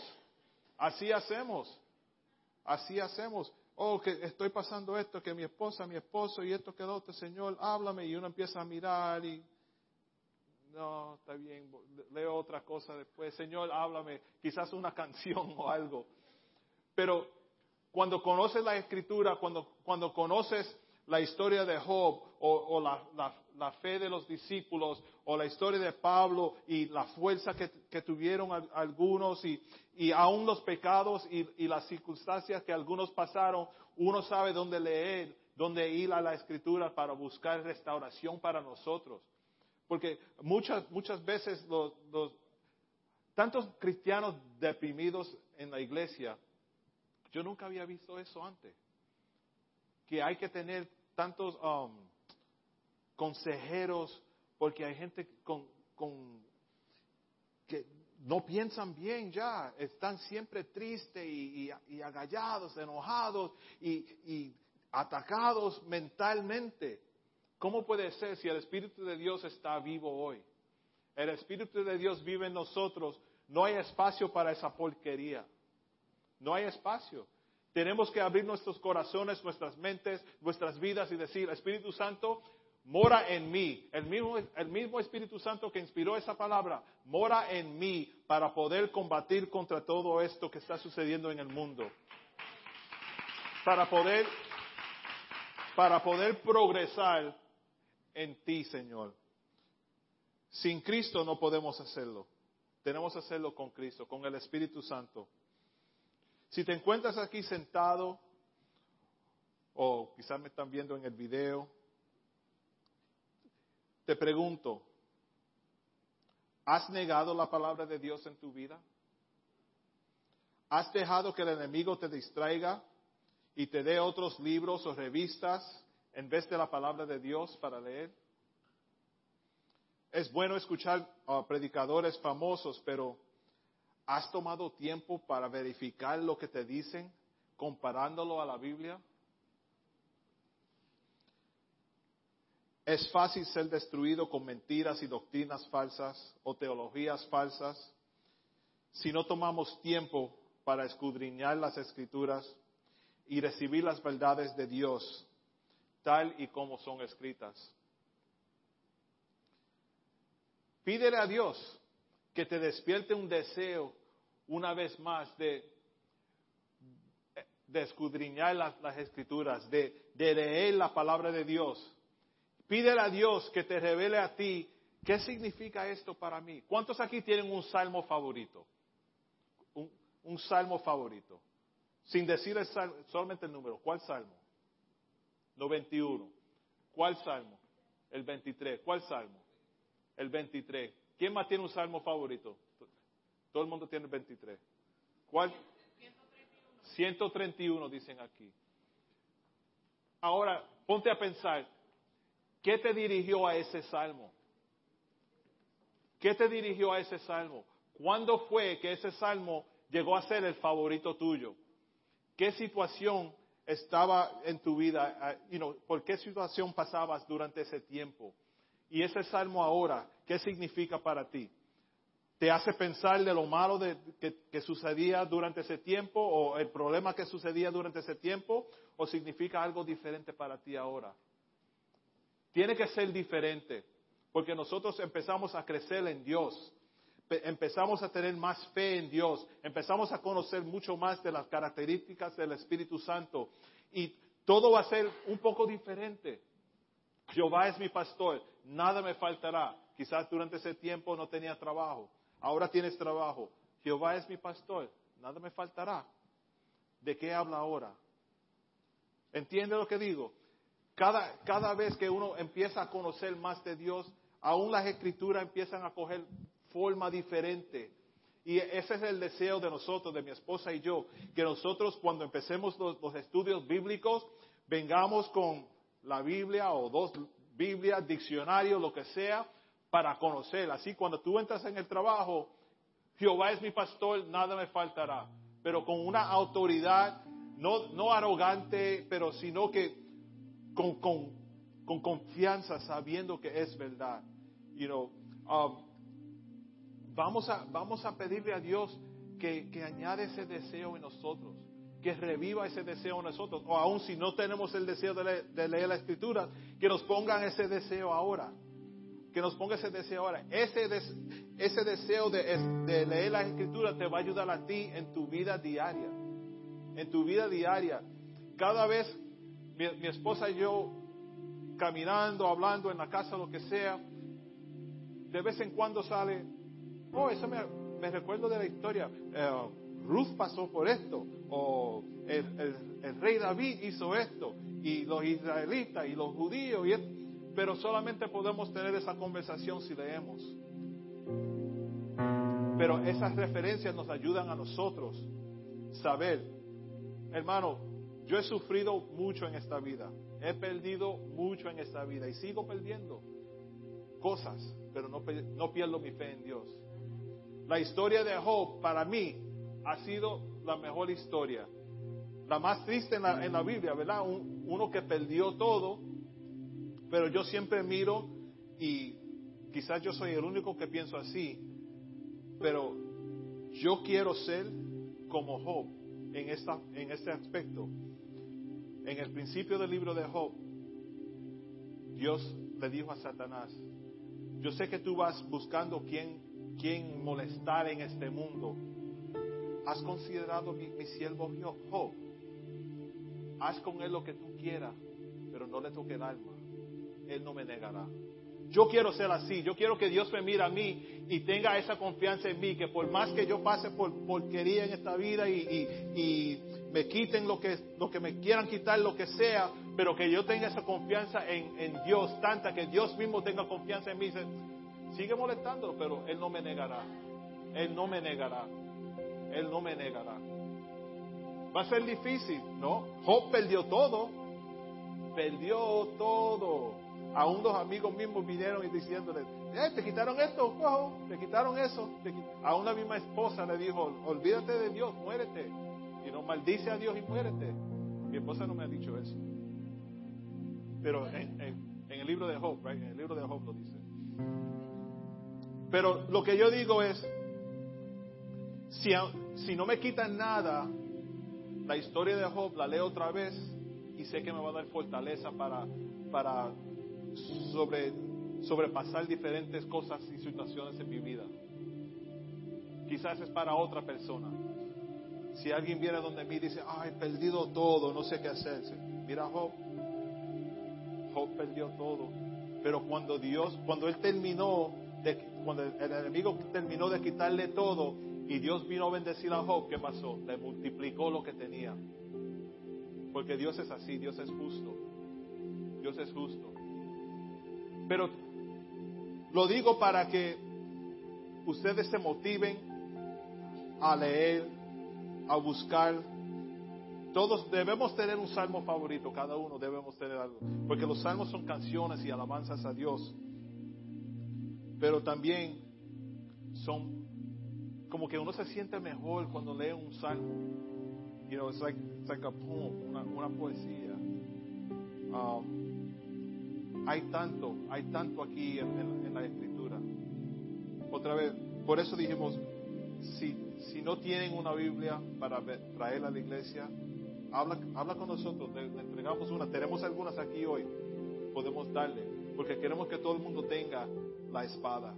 Así hacemos. Así hacemos. Oh, que estoy pasando esto, que mi esposa, mi esposo y esto quedó otro, Señor, háblame. Y uno empieza a mirar y... No, está bien, leo otra cosa después. Señor, háblame. Quizás una canción o algo. Pero cuando conoces la escritura, cuando, cuando conoces la historia de Job o, la, fe de los discípulos o la historia de Pablo y la fuerza que, tuvieron algunos y, y, aún los pecados y, y, las circunstancias que algunos pasaron, uno sabe dónde leer, dónde ir a la escritura para buscar restauración para nosotros. Porque muchas, muchas veces los, los tantos cristianos deprimidos en la iglesia, yo nunca había visto eso antes que hay que tener tantos, um, consejeros, porque hay gente con, que no piensan bien ya, están siempre tristes y, y, agallados, enojados y, y atacados mentalmente. ¿Cómo puede ser si el Espíritu de Dios está vivo hoy? El Espíritu de Dios vive en nosotros. No hay espacio para esa porquería. No hay espacio. Tenemos que abrir nuestros corazones, nuestras mentes, nuestras vidas y decir, Espíritu Santo, mora en mí. El mismo, el mismo Espíritu Santo que inspiró esa palabra, mora en mí para poder combatir contra todo esto que está sucediendo en el mundo. Para poder, para poder progresar en ti, Señor. Sin Cristo no podemos hacerlo. Tenemos que hacerlo con Cristo, con el Espíritu Santo. Si te encuentras aquí sentado, o quizás me están viendo en el video, te pregunto, ¿has negado la palabra de Dios en tu vida? ¿Has dejado que el enemigo te distraiga y te dé otros libros o revistas en vez de la palabra de Dios para leer? Es bueno escuchar a predicadores famosos, pero ¿Has tomado tiempo para verificar lo que te dicen comparándolo a la Biblia? Es fácil ser destruido con mentiras y doctrinas falsas o teologías falsas si no tomamos tiempo para escudriñar las escrituras y recibir las verdades de Dios tal y como son escritas. Pídele a Dios que te despierte un deseo una vez más de, de escudriñar las, escrituras, de, leer la palabra de Dios. Pídele a Dios que te revele a ti qué significa esto para mí. ¿Cuántos aquí tienen un salmo favorito? Un, salmo favorito. Sin decir solamente el número. ¿Cuál salmo? 91. ¿Cuál salmo? El 23. ¿Cuál salmo? El 23. ¿Quién más tiene un salmo favorito? Todo el mundo tiene 23. ¿Cuál? 131. 131 dicen aquí. Ahora, ponte a pensar, ¿qué te dirigió a ese salmo? ¿Qué te dirigió a ese salmo? ¿Cuándo fue que ese salmo llegó a ser el favorito tuyo? ¿Qué situación estaba en tu vida? Ah, ¿Por qué situación pasabas durante ese tiempo? Y ese salmo ahora, ¿qué significa para ti? te hace pensar de lo malo que, sucedía durante ese tiempo o el problema que sucedía durante ese tiempo o significa algo diferente para ti ahora. Tiene que ser diferente porque nosotros empezamos a crecer en Dios, empezamos a tener más fe en Dios, empezamos a conocer mucho más de las características del Espíritu Santo y todo va a ser un poco diferente. Jehová es mi pastor, nada me faltará. Quizás durante ese tiempo no tenía trabajo, ahora tienes trabajo, Jehová es mi pastor, nada me faltará. ¿De qué habla ahora? ¿Entiende lo que digo? Cada, cada vez que uno empieza a conocer más de Dios, aún las escrituras empiezan a coger forma diferente. Y ese es el deseo de nosotros, de mi esposa y yo, que nosotros cuando empecemos los, los estudios bíblicos, vengamos con la Biblia o dos Biblias, diccionarios, lo que sea, para conocer. Así cuando tú entras en el trabajo, Jehová es mi pastor, nada me faltará. Pero con una autoridad, no, no arrogante, pero sino que con, con, confianza, sabiendo que es verdad. You know, um, vamos, a, vamos a pedirle a Dios que, que añade ese deseo en nosotros que reviva ese deseo en nosotros, o aún si no tenemos el deseo de, de leer la escritura, que nos pongan ese deseo ahora que nos ponga ese deseo ahora. Ese, ese deseo de, leer la escritura te va a ayudar a ti en tu vida diaria. En tu vida diaria. Cada vez mi, esposa y yo caminando, hablando en la casa, lo que sea, de vez en cuando sale, oh, eso me, recuerdo de la historia. Eh, Ruth pasó por esto, o el, rey David hizo esto, y los israelitas y los judíos, y pero solamente podemos tener esa conversación si leemos. Pero esas referencias nos ayudan a nosotros saber, hermano, yo he sufrido mucho en esta vida, he perdido mucho en esta vida y sigo perdiendo cosas, pero no, no pierdo mi fe en Dios. La historia de Job para mí ha sido la mejor historia, la más triste en la, en la Biblia, ¿verdad? uno que perdió todo, pero yo siempre miro y quizás yo soy el único que pienso así, pero yo quiero ser como Job en, esta, en este aspecto. En el principio del libro de Job, Dios le dijo a Satanás, yo sé que tú vas buscando quién, quién molestar en este mundo. ¿Has considerado mi, mi siervo? Haz con él lo que tú quieras, pero no le toque el alma. Él no me negará. Yo quiero ser así. Yo quiero que Dios me mire a mí y tenga esa confianza en mí. Que por más que yo pase por porquería en esta vida y, me quiten lo que, lo que me quieran quitar, lo que sea, pero que yo tenga esa confianza en, Dios, tanta que Dios mismo tenga confianza en mí. Sigue molestándolo, pero Él no me negará. Él no me negará. Él no me negará. Va a ser difícil, ¿no? Job perdió todo. Perdió todo aún los amigos mismos vinieron y diciéndole, eh, te quitaron esto, te quitaron eso. A una misma esposa le dijo, olvídate de Dios, muérete. Y no maldice a Dios y muérete. Mi esposa no me ha dicho eso. Pero en, el libro de Job, en el libro de Job lo dice. Pero lo que yo digo es, si, si no me quitan nada, la historia de Job la leo otra vez y sé que me va a dar fortaleza para, para sobre, sobrepasar diferentes cosas y situaciones en mi vida. Quizás es para otra persona. Si alguien viene donde mí y dice, ay, he perdido todo, no sé qué hacer. Mira Job. Job perdió todo. Pero cuando Dios, cuando él terminó, de, cuando el enemigo terminó de quitarle todo y Dios vino a bendecir a Job, ¿qué pasó? Le multiplicó lo que tenía. Porque Dios es así, Dios es justo. Dios es justo. Pero lo digo para que ustedes se motiven a leer, a buscar. Todos debemos tener un salmo favorito, cada uno debemos tener algo, porque los salmos son canciones y alabanzas a Dios. Pero también son como que uno se siente mejor cuando lee un salmo. You know, it's like, it's like a poem, una, poesía. Um, hay tanto, hay tanto aquí en, la escritura. Otra vez, por eso dijimos, si, si no tienen una Biblia para traerla a la iglesia, habla, habla con nosotros, le, entregamos una, tenemos algunas aquí hoy, podemos darle, porque queremos que todo el mundo tenga la espada.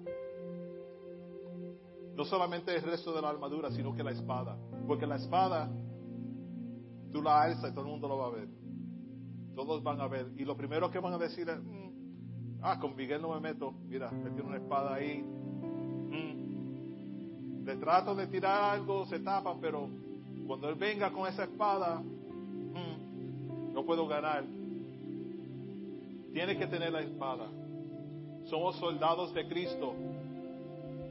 No solamente el resto de la armadura, sino que la espada. Porque la espada, tú la alzas y todo el mundo lo va a ver. Todos van a ver. Y lo primero que van a decir es, mm, ah, con Miguel no me meto. Mira, él tiene una espada ahí. Mm. Le trato de tirar algo, se tapa, pero cuando él venga con esa espada, mm, no puedo ganar. Tiene que tener la espada. Somos soldados de Cristo,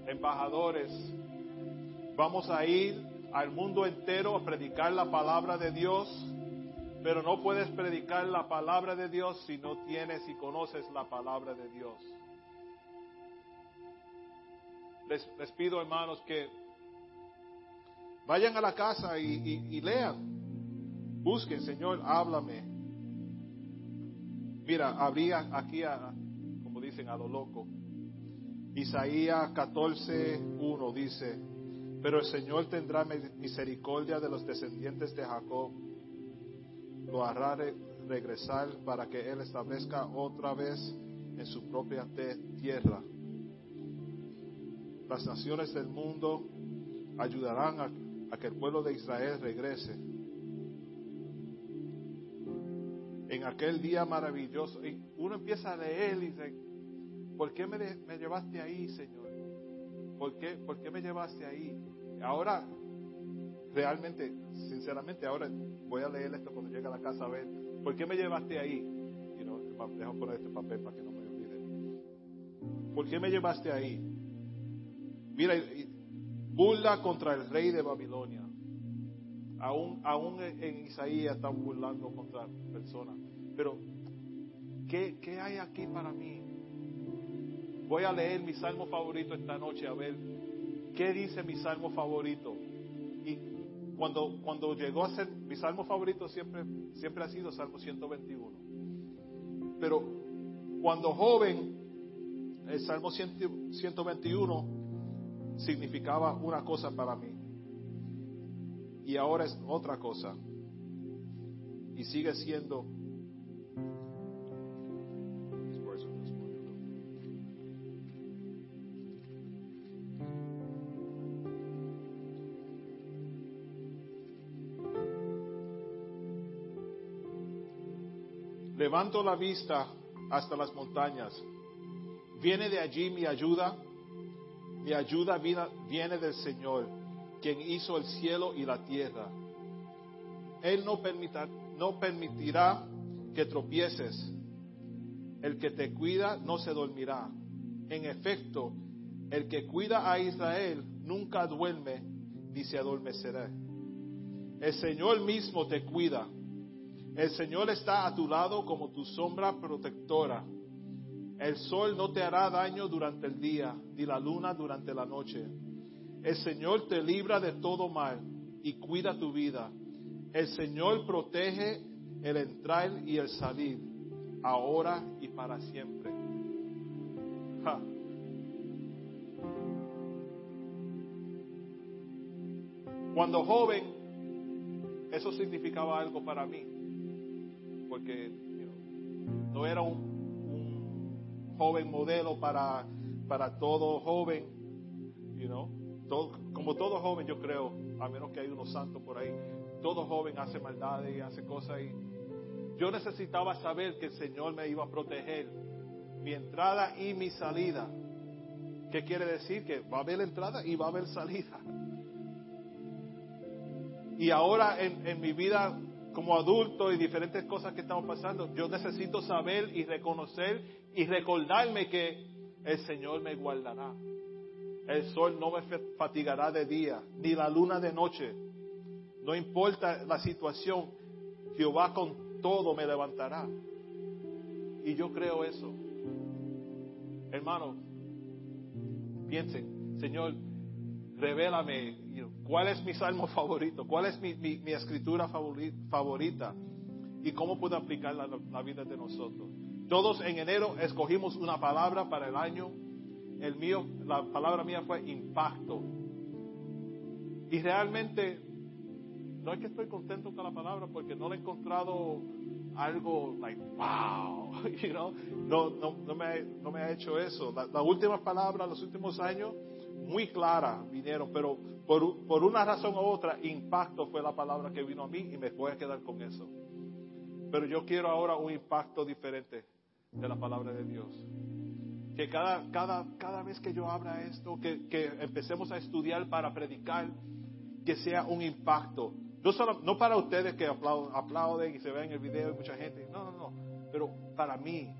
embajadores. Vamos a ir al mundo entero a predicar la palabra de Dios pero no puedes predicar la palabra de Dios si no tienes y conoces la palabra de Dios. Les, pido, hermanos, que vayan a la casa y, lean. Busquen, Señor, háblame. Mira, habría aquí, a, como dicen, a lo loco. Isaías 14, 1 dice, pero el Señor tendrá misericordia de los descendientes de Jacob lo hará regresar para que Él establezca otra vez en su propia tierra. Las naciones del mundo ayudarán a, que el pueblo de Israel regrese. En aquel día maravilloso, uno empieza a leer y dice, ¿por qué me, me llevaste ahí, Señor? ¿Por qué, ¿Por qué me llevaste ahí? Ahora realmente, sinceramente, ahora voy a leer esto cuando llegue a la casa a ver, ¿por qué me llevaste ahí? No, dejo poner este papel para que no me olvide. ¿Por qué me llevaste ahí? Mira, burla contra el rey de Babilonia. Aún, aún en Isaías están burlando contra personas. Pero, ¿qué, ¿qué hay aquí para mí? Voy a leer mi salmo favorito esta noche a ver qué dice mi salmo favorito. Y cuando, cuando llegó a ser mi salmo favorito siempre, siempre ha sido Salmo 121. Pero cuando joven, el Salmo 121 significaba una cosa para mí. Y ahora es otra cosa. Y sigue siendo Levanto la vista hasta las montañas. Viene de allí mi ayuda. Mi ayuda viene del Señor, quien hizo el cielo y la tierra. Él no, no permitirá que tropieces. El que te cuida no se dormirá. En efecto, el que cuida a Israel nunca duerme ni se adormecerá. El Señor mismo te cuida. El Señor está a tu lado como tu sombra protectora. El sol no te hará daño durante el día, ni la luna durante la noche. El Señor te libra de todo mal y cuida tu vida. El Señor protege el entrar y el salir, ahora y para siempre. Cuando joven, eso significaba algo para mí porque no era un, joven modelo para, para todo joven, you know? como todo joven yo creo, a menos que hay unos santos por ahí, todo joven hace maldades y hace cosas y yo necesitaba saber que el Señor me iba a proteger mi entrada y mi salida. ¿Qué quiere decir? Que va a haber entrada y va a haber salida. Y ahora en, en mi vida como adulto y diferentes cosas que estamos pasando, yo necesito saber y reconocer y recordarme que el Señor me guardará. El sol no me fatigará de día, ni la luna de noche. No importa la situación, Jehová con todo me levantará. Y yo creo eso. Hermano, piensen, Señor, revélame cuál es mi salmo favorito, cuál es mi, escritura favorita y cómo puedo aplicarla en la vida de nosotros. Todos en enero escogimos una palabra para el año. El mío, la palabra mía fue impacto. Y realmente no es que estoy contento con la palabra porque no le he encontrado algo like wow, you know? no, no, no, me, no me ha hecho eso. Las la últimas palabras, los últimos años, muy claras vinieron, pero por, por, una razón u otra, impacto fue la palabra que vino a mí y me voy a quedar con eso. Pero yo quiero ahora un impacto diferente de la palabra de Dios. Que cada, cada, cada vez que yo abra esto, que, que empecemos a estudiar para predicar, que sea un impacto. No, solo, no para ustedes que aplauden, aplauden y se ven el video y mucha gente. No, no, no. Pero para mí,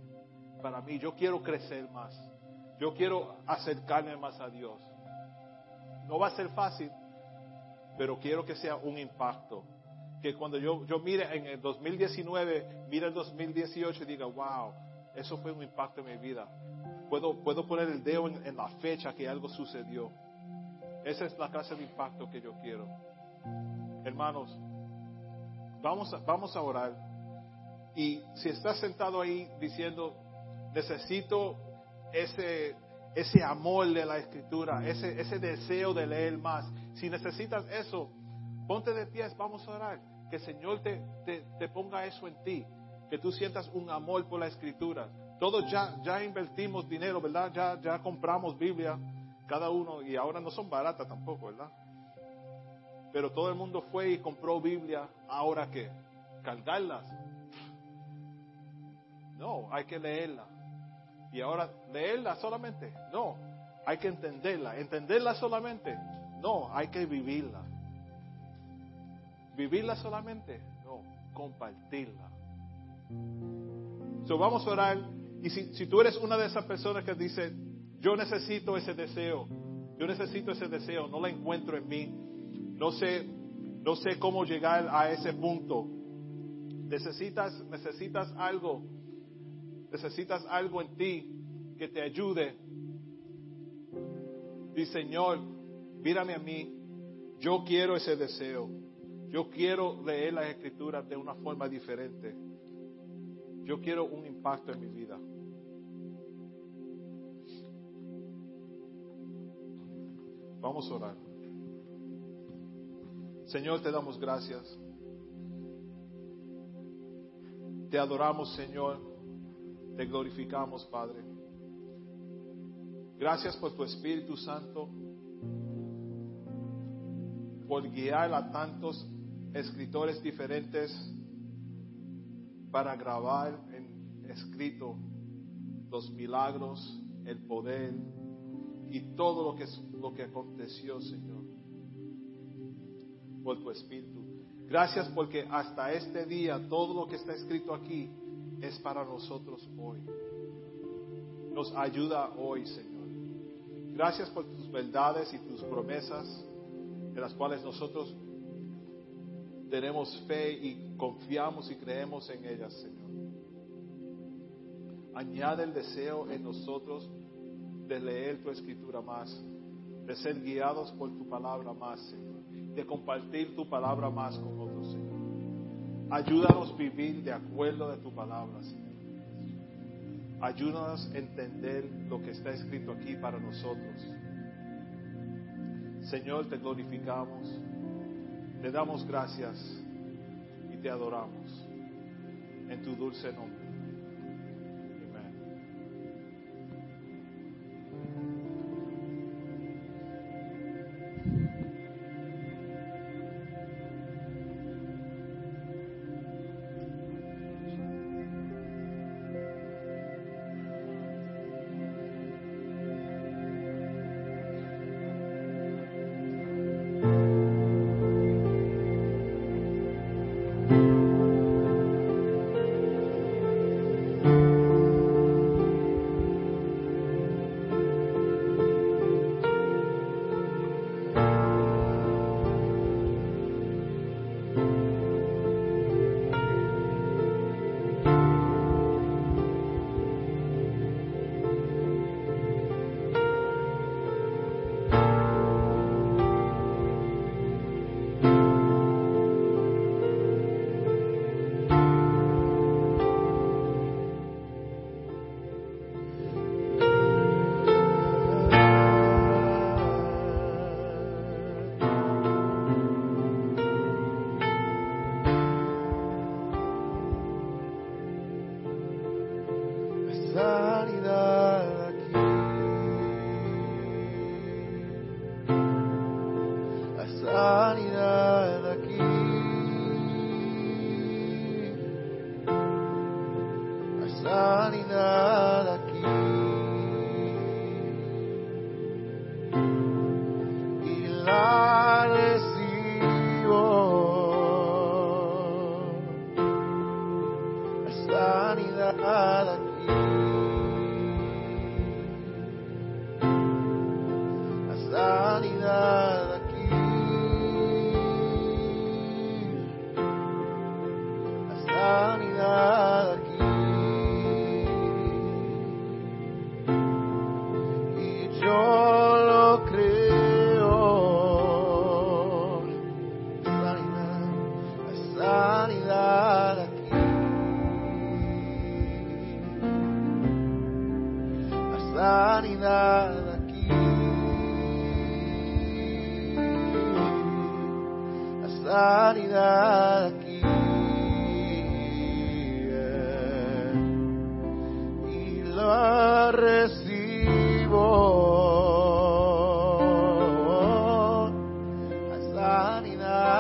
para mí, yo quiero crecer más. Yo quiero acercarme más a Dios. No va a ser fácil, pero quiero que sea un impacto. Que cuando yo, yo mire en el 2019, mire el 2018 y diga, wow, eso fue un impacto en mi vida. Puedo, puedo poner el dedo en, la fecha que algo sucedió. Esa es la clase de impacto que yo quiero. Hermanos, vamos a, vamos a orar. Y si estás sentado ahí diciendo, necesito ese ese amor de la escritura, ese, ese deseo de leer más. Si necesitas eso, ponte de pies, vamos a orar. Que el Señor te, te, ponga eso en ti, que tú sientas un amor por la escritura. Todos ya, ya invertimos dinero, ¿verdad? Ya, ya compramos Biblia, cada uno, y ahora no son baratas tampoco, ¿verdad? Pero todo el mundo fue y compró Biblia, ¿ahora qué? ¿Cargarlas? No, hay que leerla y ahora leerla solamente. No, hay que entenderla. Entenderla solamente. No, hay que vivirla. Vivirla solamente. No, compartirla. So, vamos a orar. Y si, si tú eres una de esas personas que dice, yo necesito ese deseo, yo necesito ese deseo, no la encuentro en mí, no sé No sé cómo llegar a ese punto. Necesitas, necesitas algo. Necesitas algo en ti que te ayude. Dice, Señor, mírame a mí. Yo quiero ese deseo. Yo quiero leer las escrituras de una forma diferente. Yo quiero un impacto en mi vida. Vamos a orar. Señor, te damos gracias. Te adoramos, Señor. Te glorificamos, Padre. Gracias por tu Espíritu Santo, por guiar a tantos escritores diferentes para grabar en escrito los milagros, el poder y todo lo que, lo que aconteció, Señor, por tu Espíritu. Gracias porque hasta este día todo lo que está escrito aquí es para nosotros hoy. Nos ayuda hoy, Señor. Gracias por tus verdades y tus promesas, de las cuales nosotros tenemos fe y confiamos y creemos en ellas, Señor. Añade el deseo en nosotros de leer tu escritura más, de ser guiados por tu palabra más, Señor, de compartir tu palabra más con otros, Señor. Ayúdanos vivir de acuerdo de tu palabra, Señor. Ayúdanos a entender lo que está escrito aquí para nosotros. Señor, te glorificamos. Te damos gracias y te adoramos en tu dulce nombre. Sanidad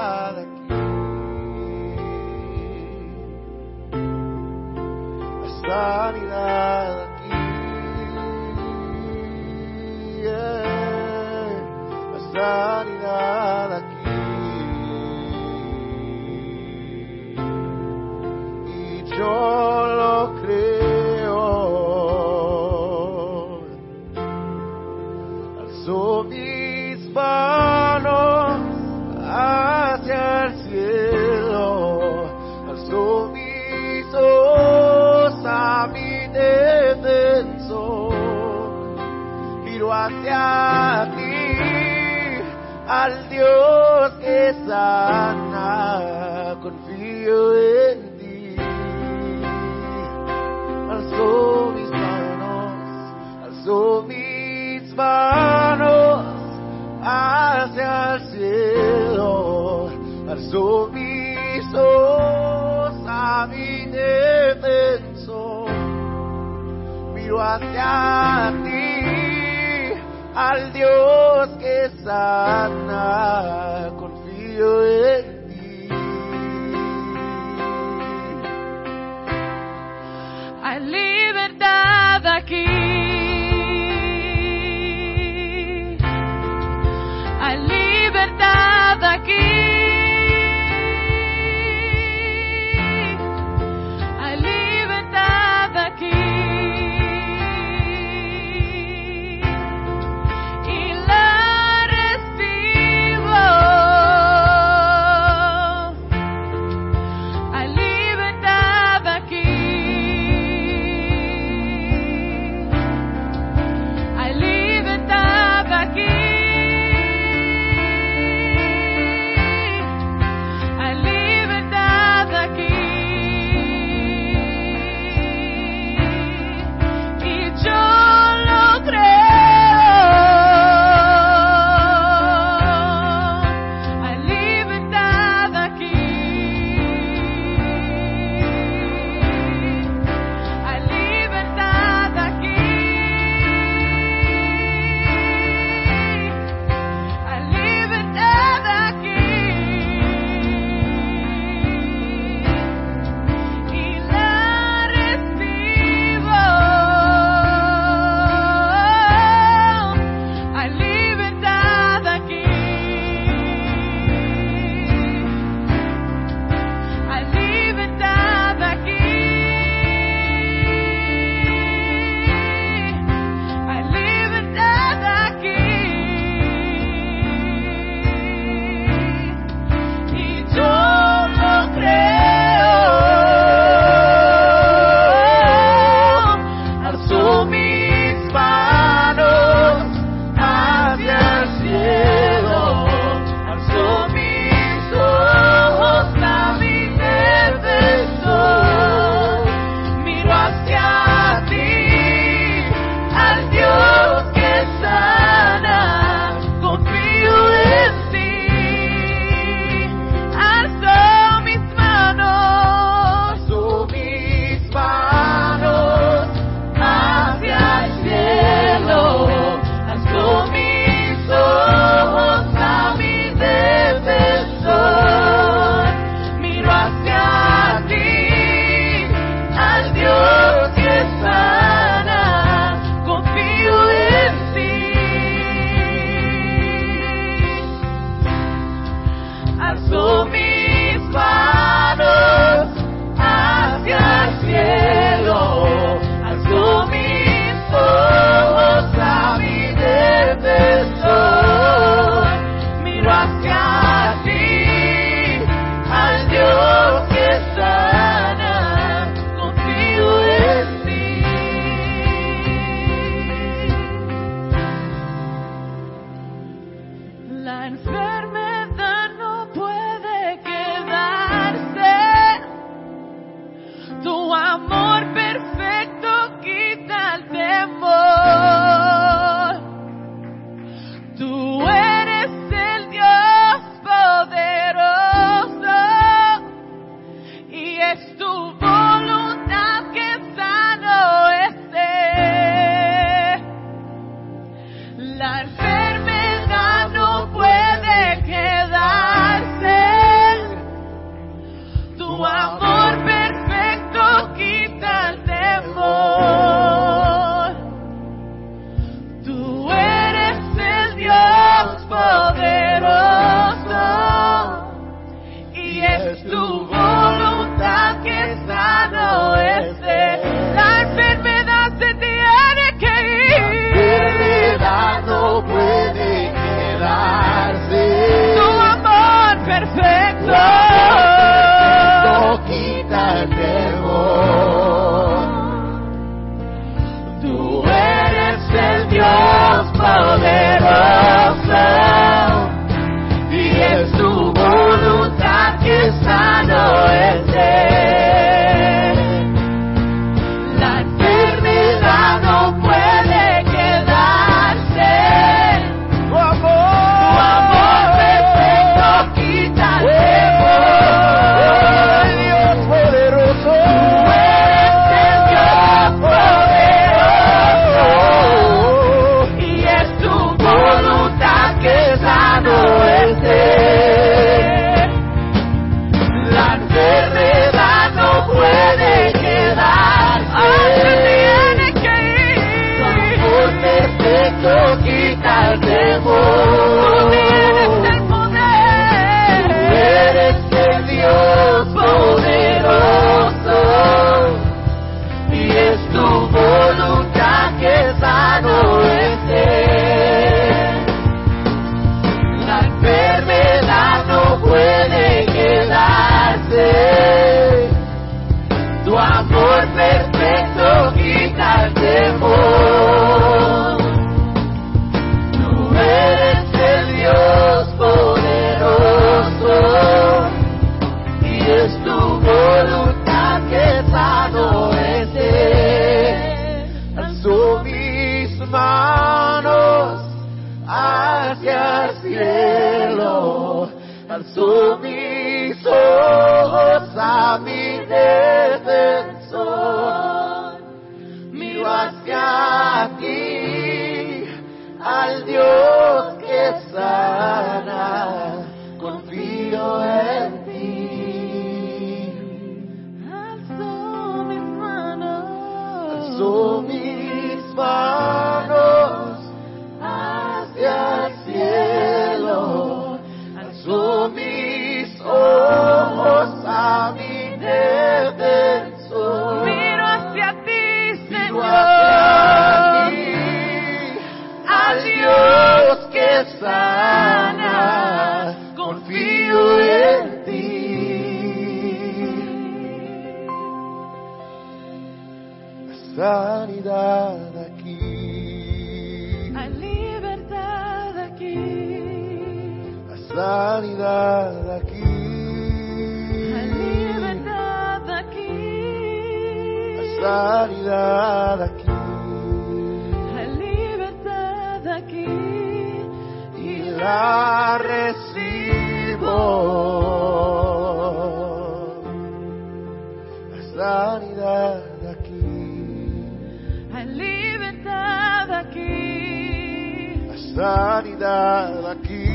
libertad aquí.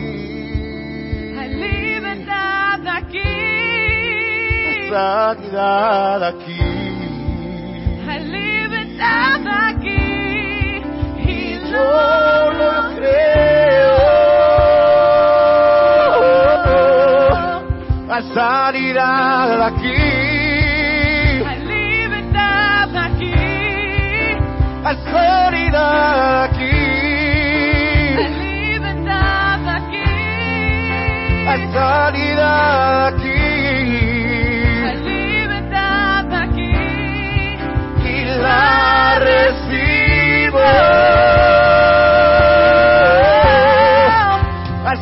Hay libertad aquí. Hay sanidad aquí. Hay libertad aquí. Y yo lo creo. Hay sanidad aquí. Hay libertad aquí. Hay sanidad aquí. libertad aquí. Hay libertad aquí. Y la recibo. Al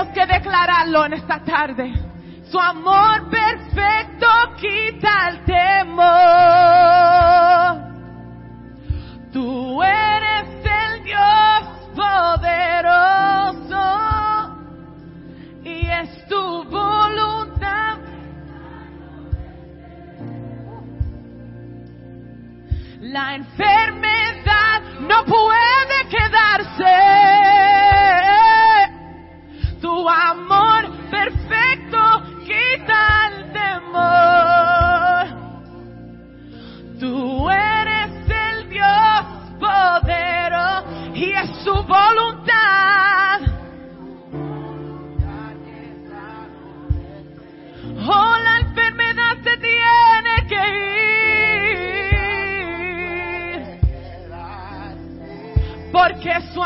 Tenemos que declararlo en esta tarde. Su amor perfecto quita el temor. Tú eres el Dios poderoso y es tu voluntad. La enfermedad no puede quedarse.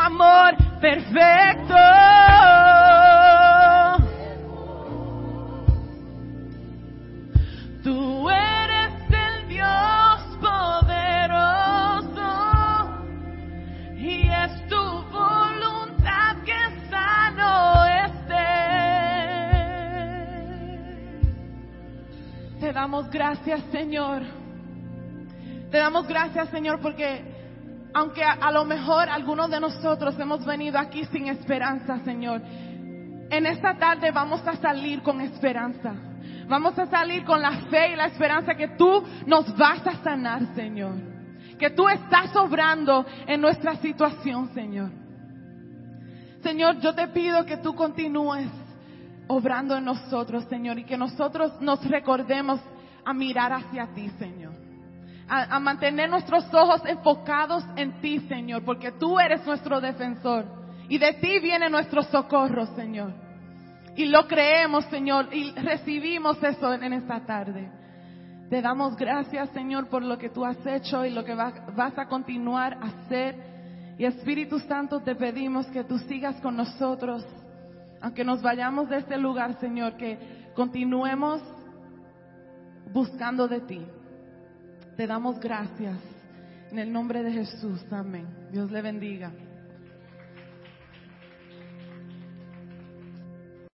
Amor perfecto. Tú eres el Dios poderoso y es tu voluntad que sano esté. Te damos gracias, Señor. Te damos gracias, Señor, porque aunque a, lo mejor algunos de nosotros hemos venido aquí sin esperanza, Señor, en esta tarde vamos a salir con esperanza. Vamos a salir con la fe y la esperanza que tú nos vas a sanar, Señor. Que tú estás obrando en nuestra situación, Señor. Señor, yo te pido que tú continúes obrando en nosotros, Señor, y que nosotros nos recordemos a mirar hacia ti, Señor. A, mantener nuestros ojos enfocados en ti, Señor, porque tú eres nuestro defensor. Y de ti viene nuestro socorro, Señor. Y lo creemos, Señor, y recibimos eso en, esta tarde. Te damos gracias, Señor, por lo que tú has hecho y lo que va- vas a continuar a hacer. Y Espíritu Santo, te pedimos que tú sigas con nosotros, aunque nos vayamos de este lugar, Señor, que continuemos buscando de ti. Te damos gracias. En el nombre de Jesús, amén. Dios le bendiga.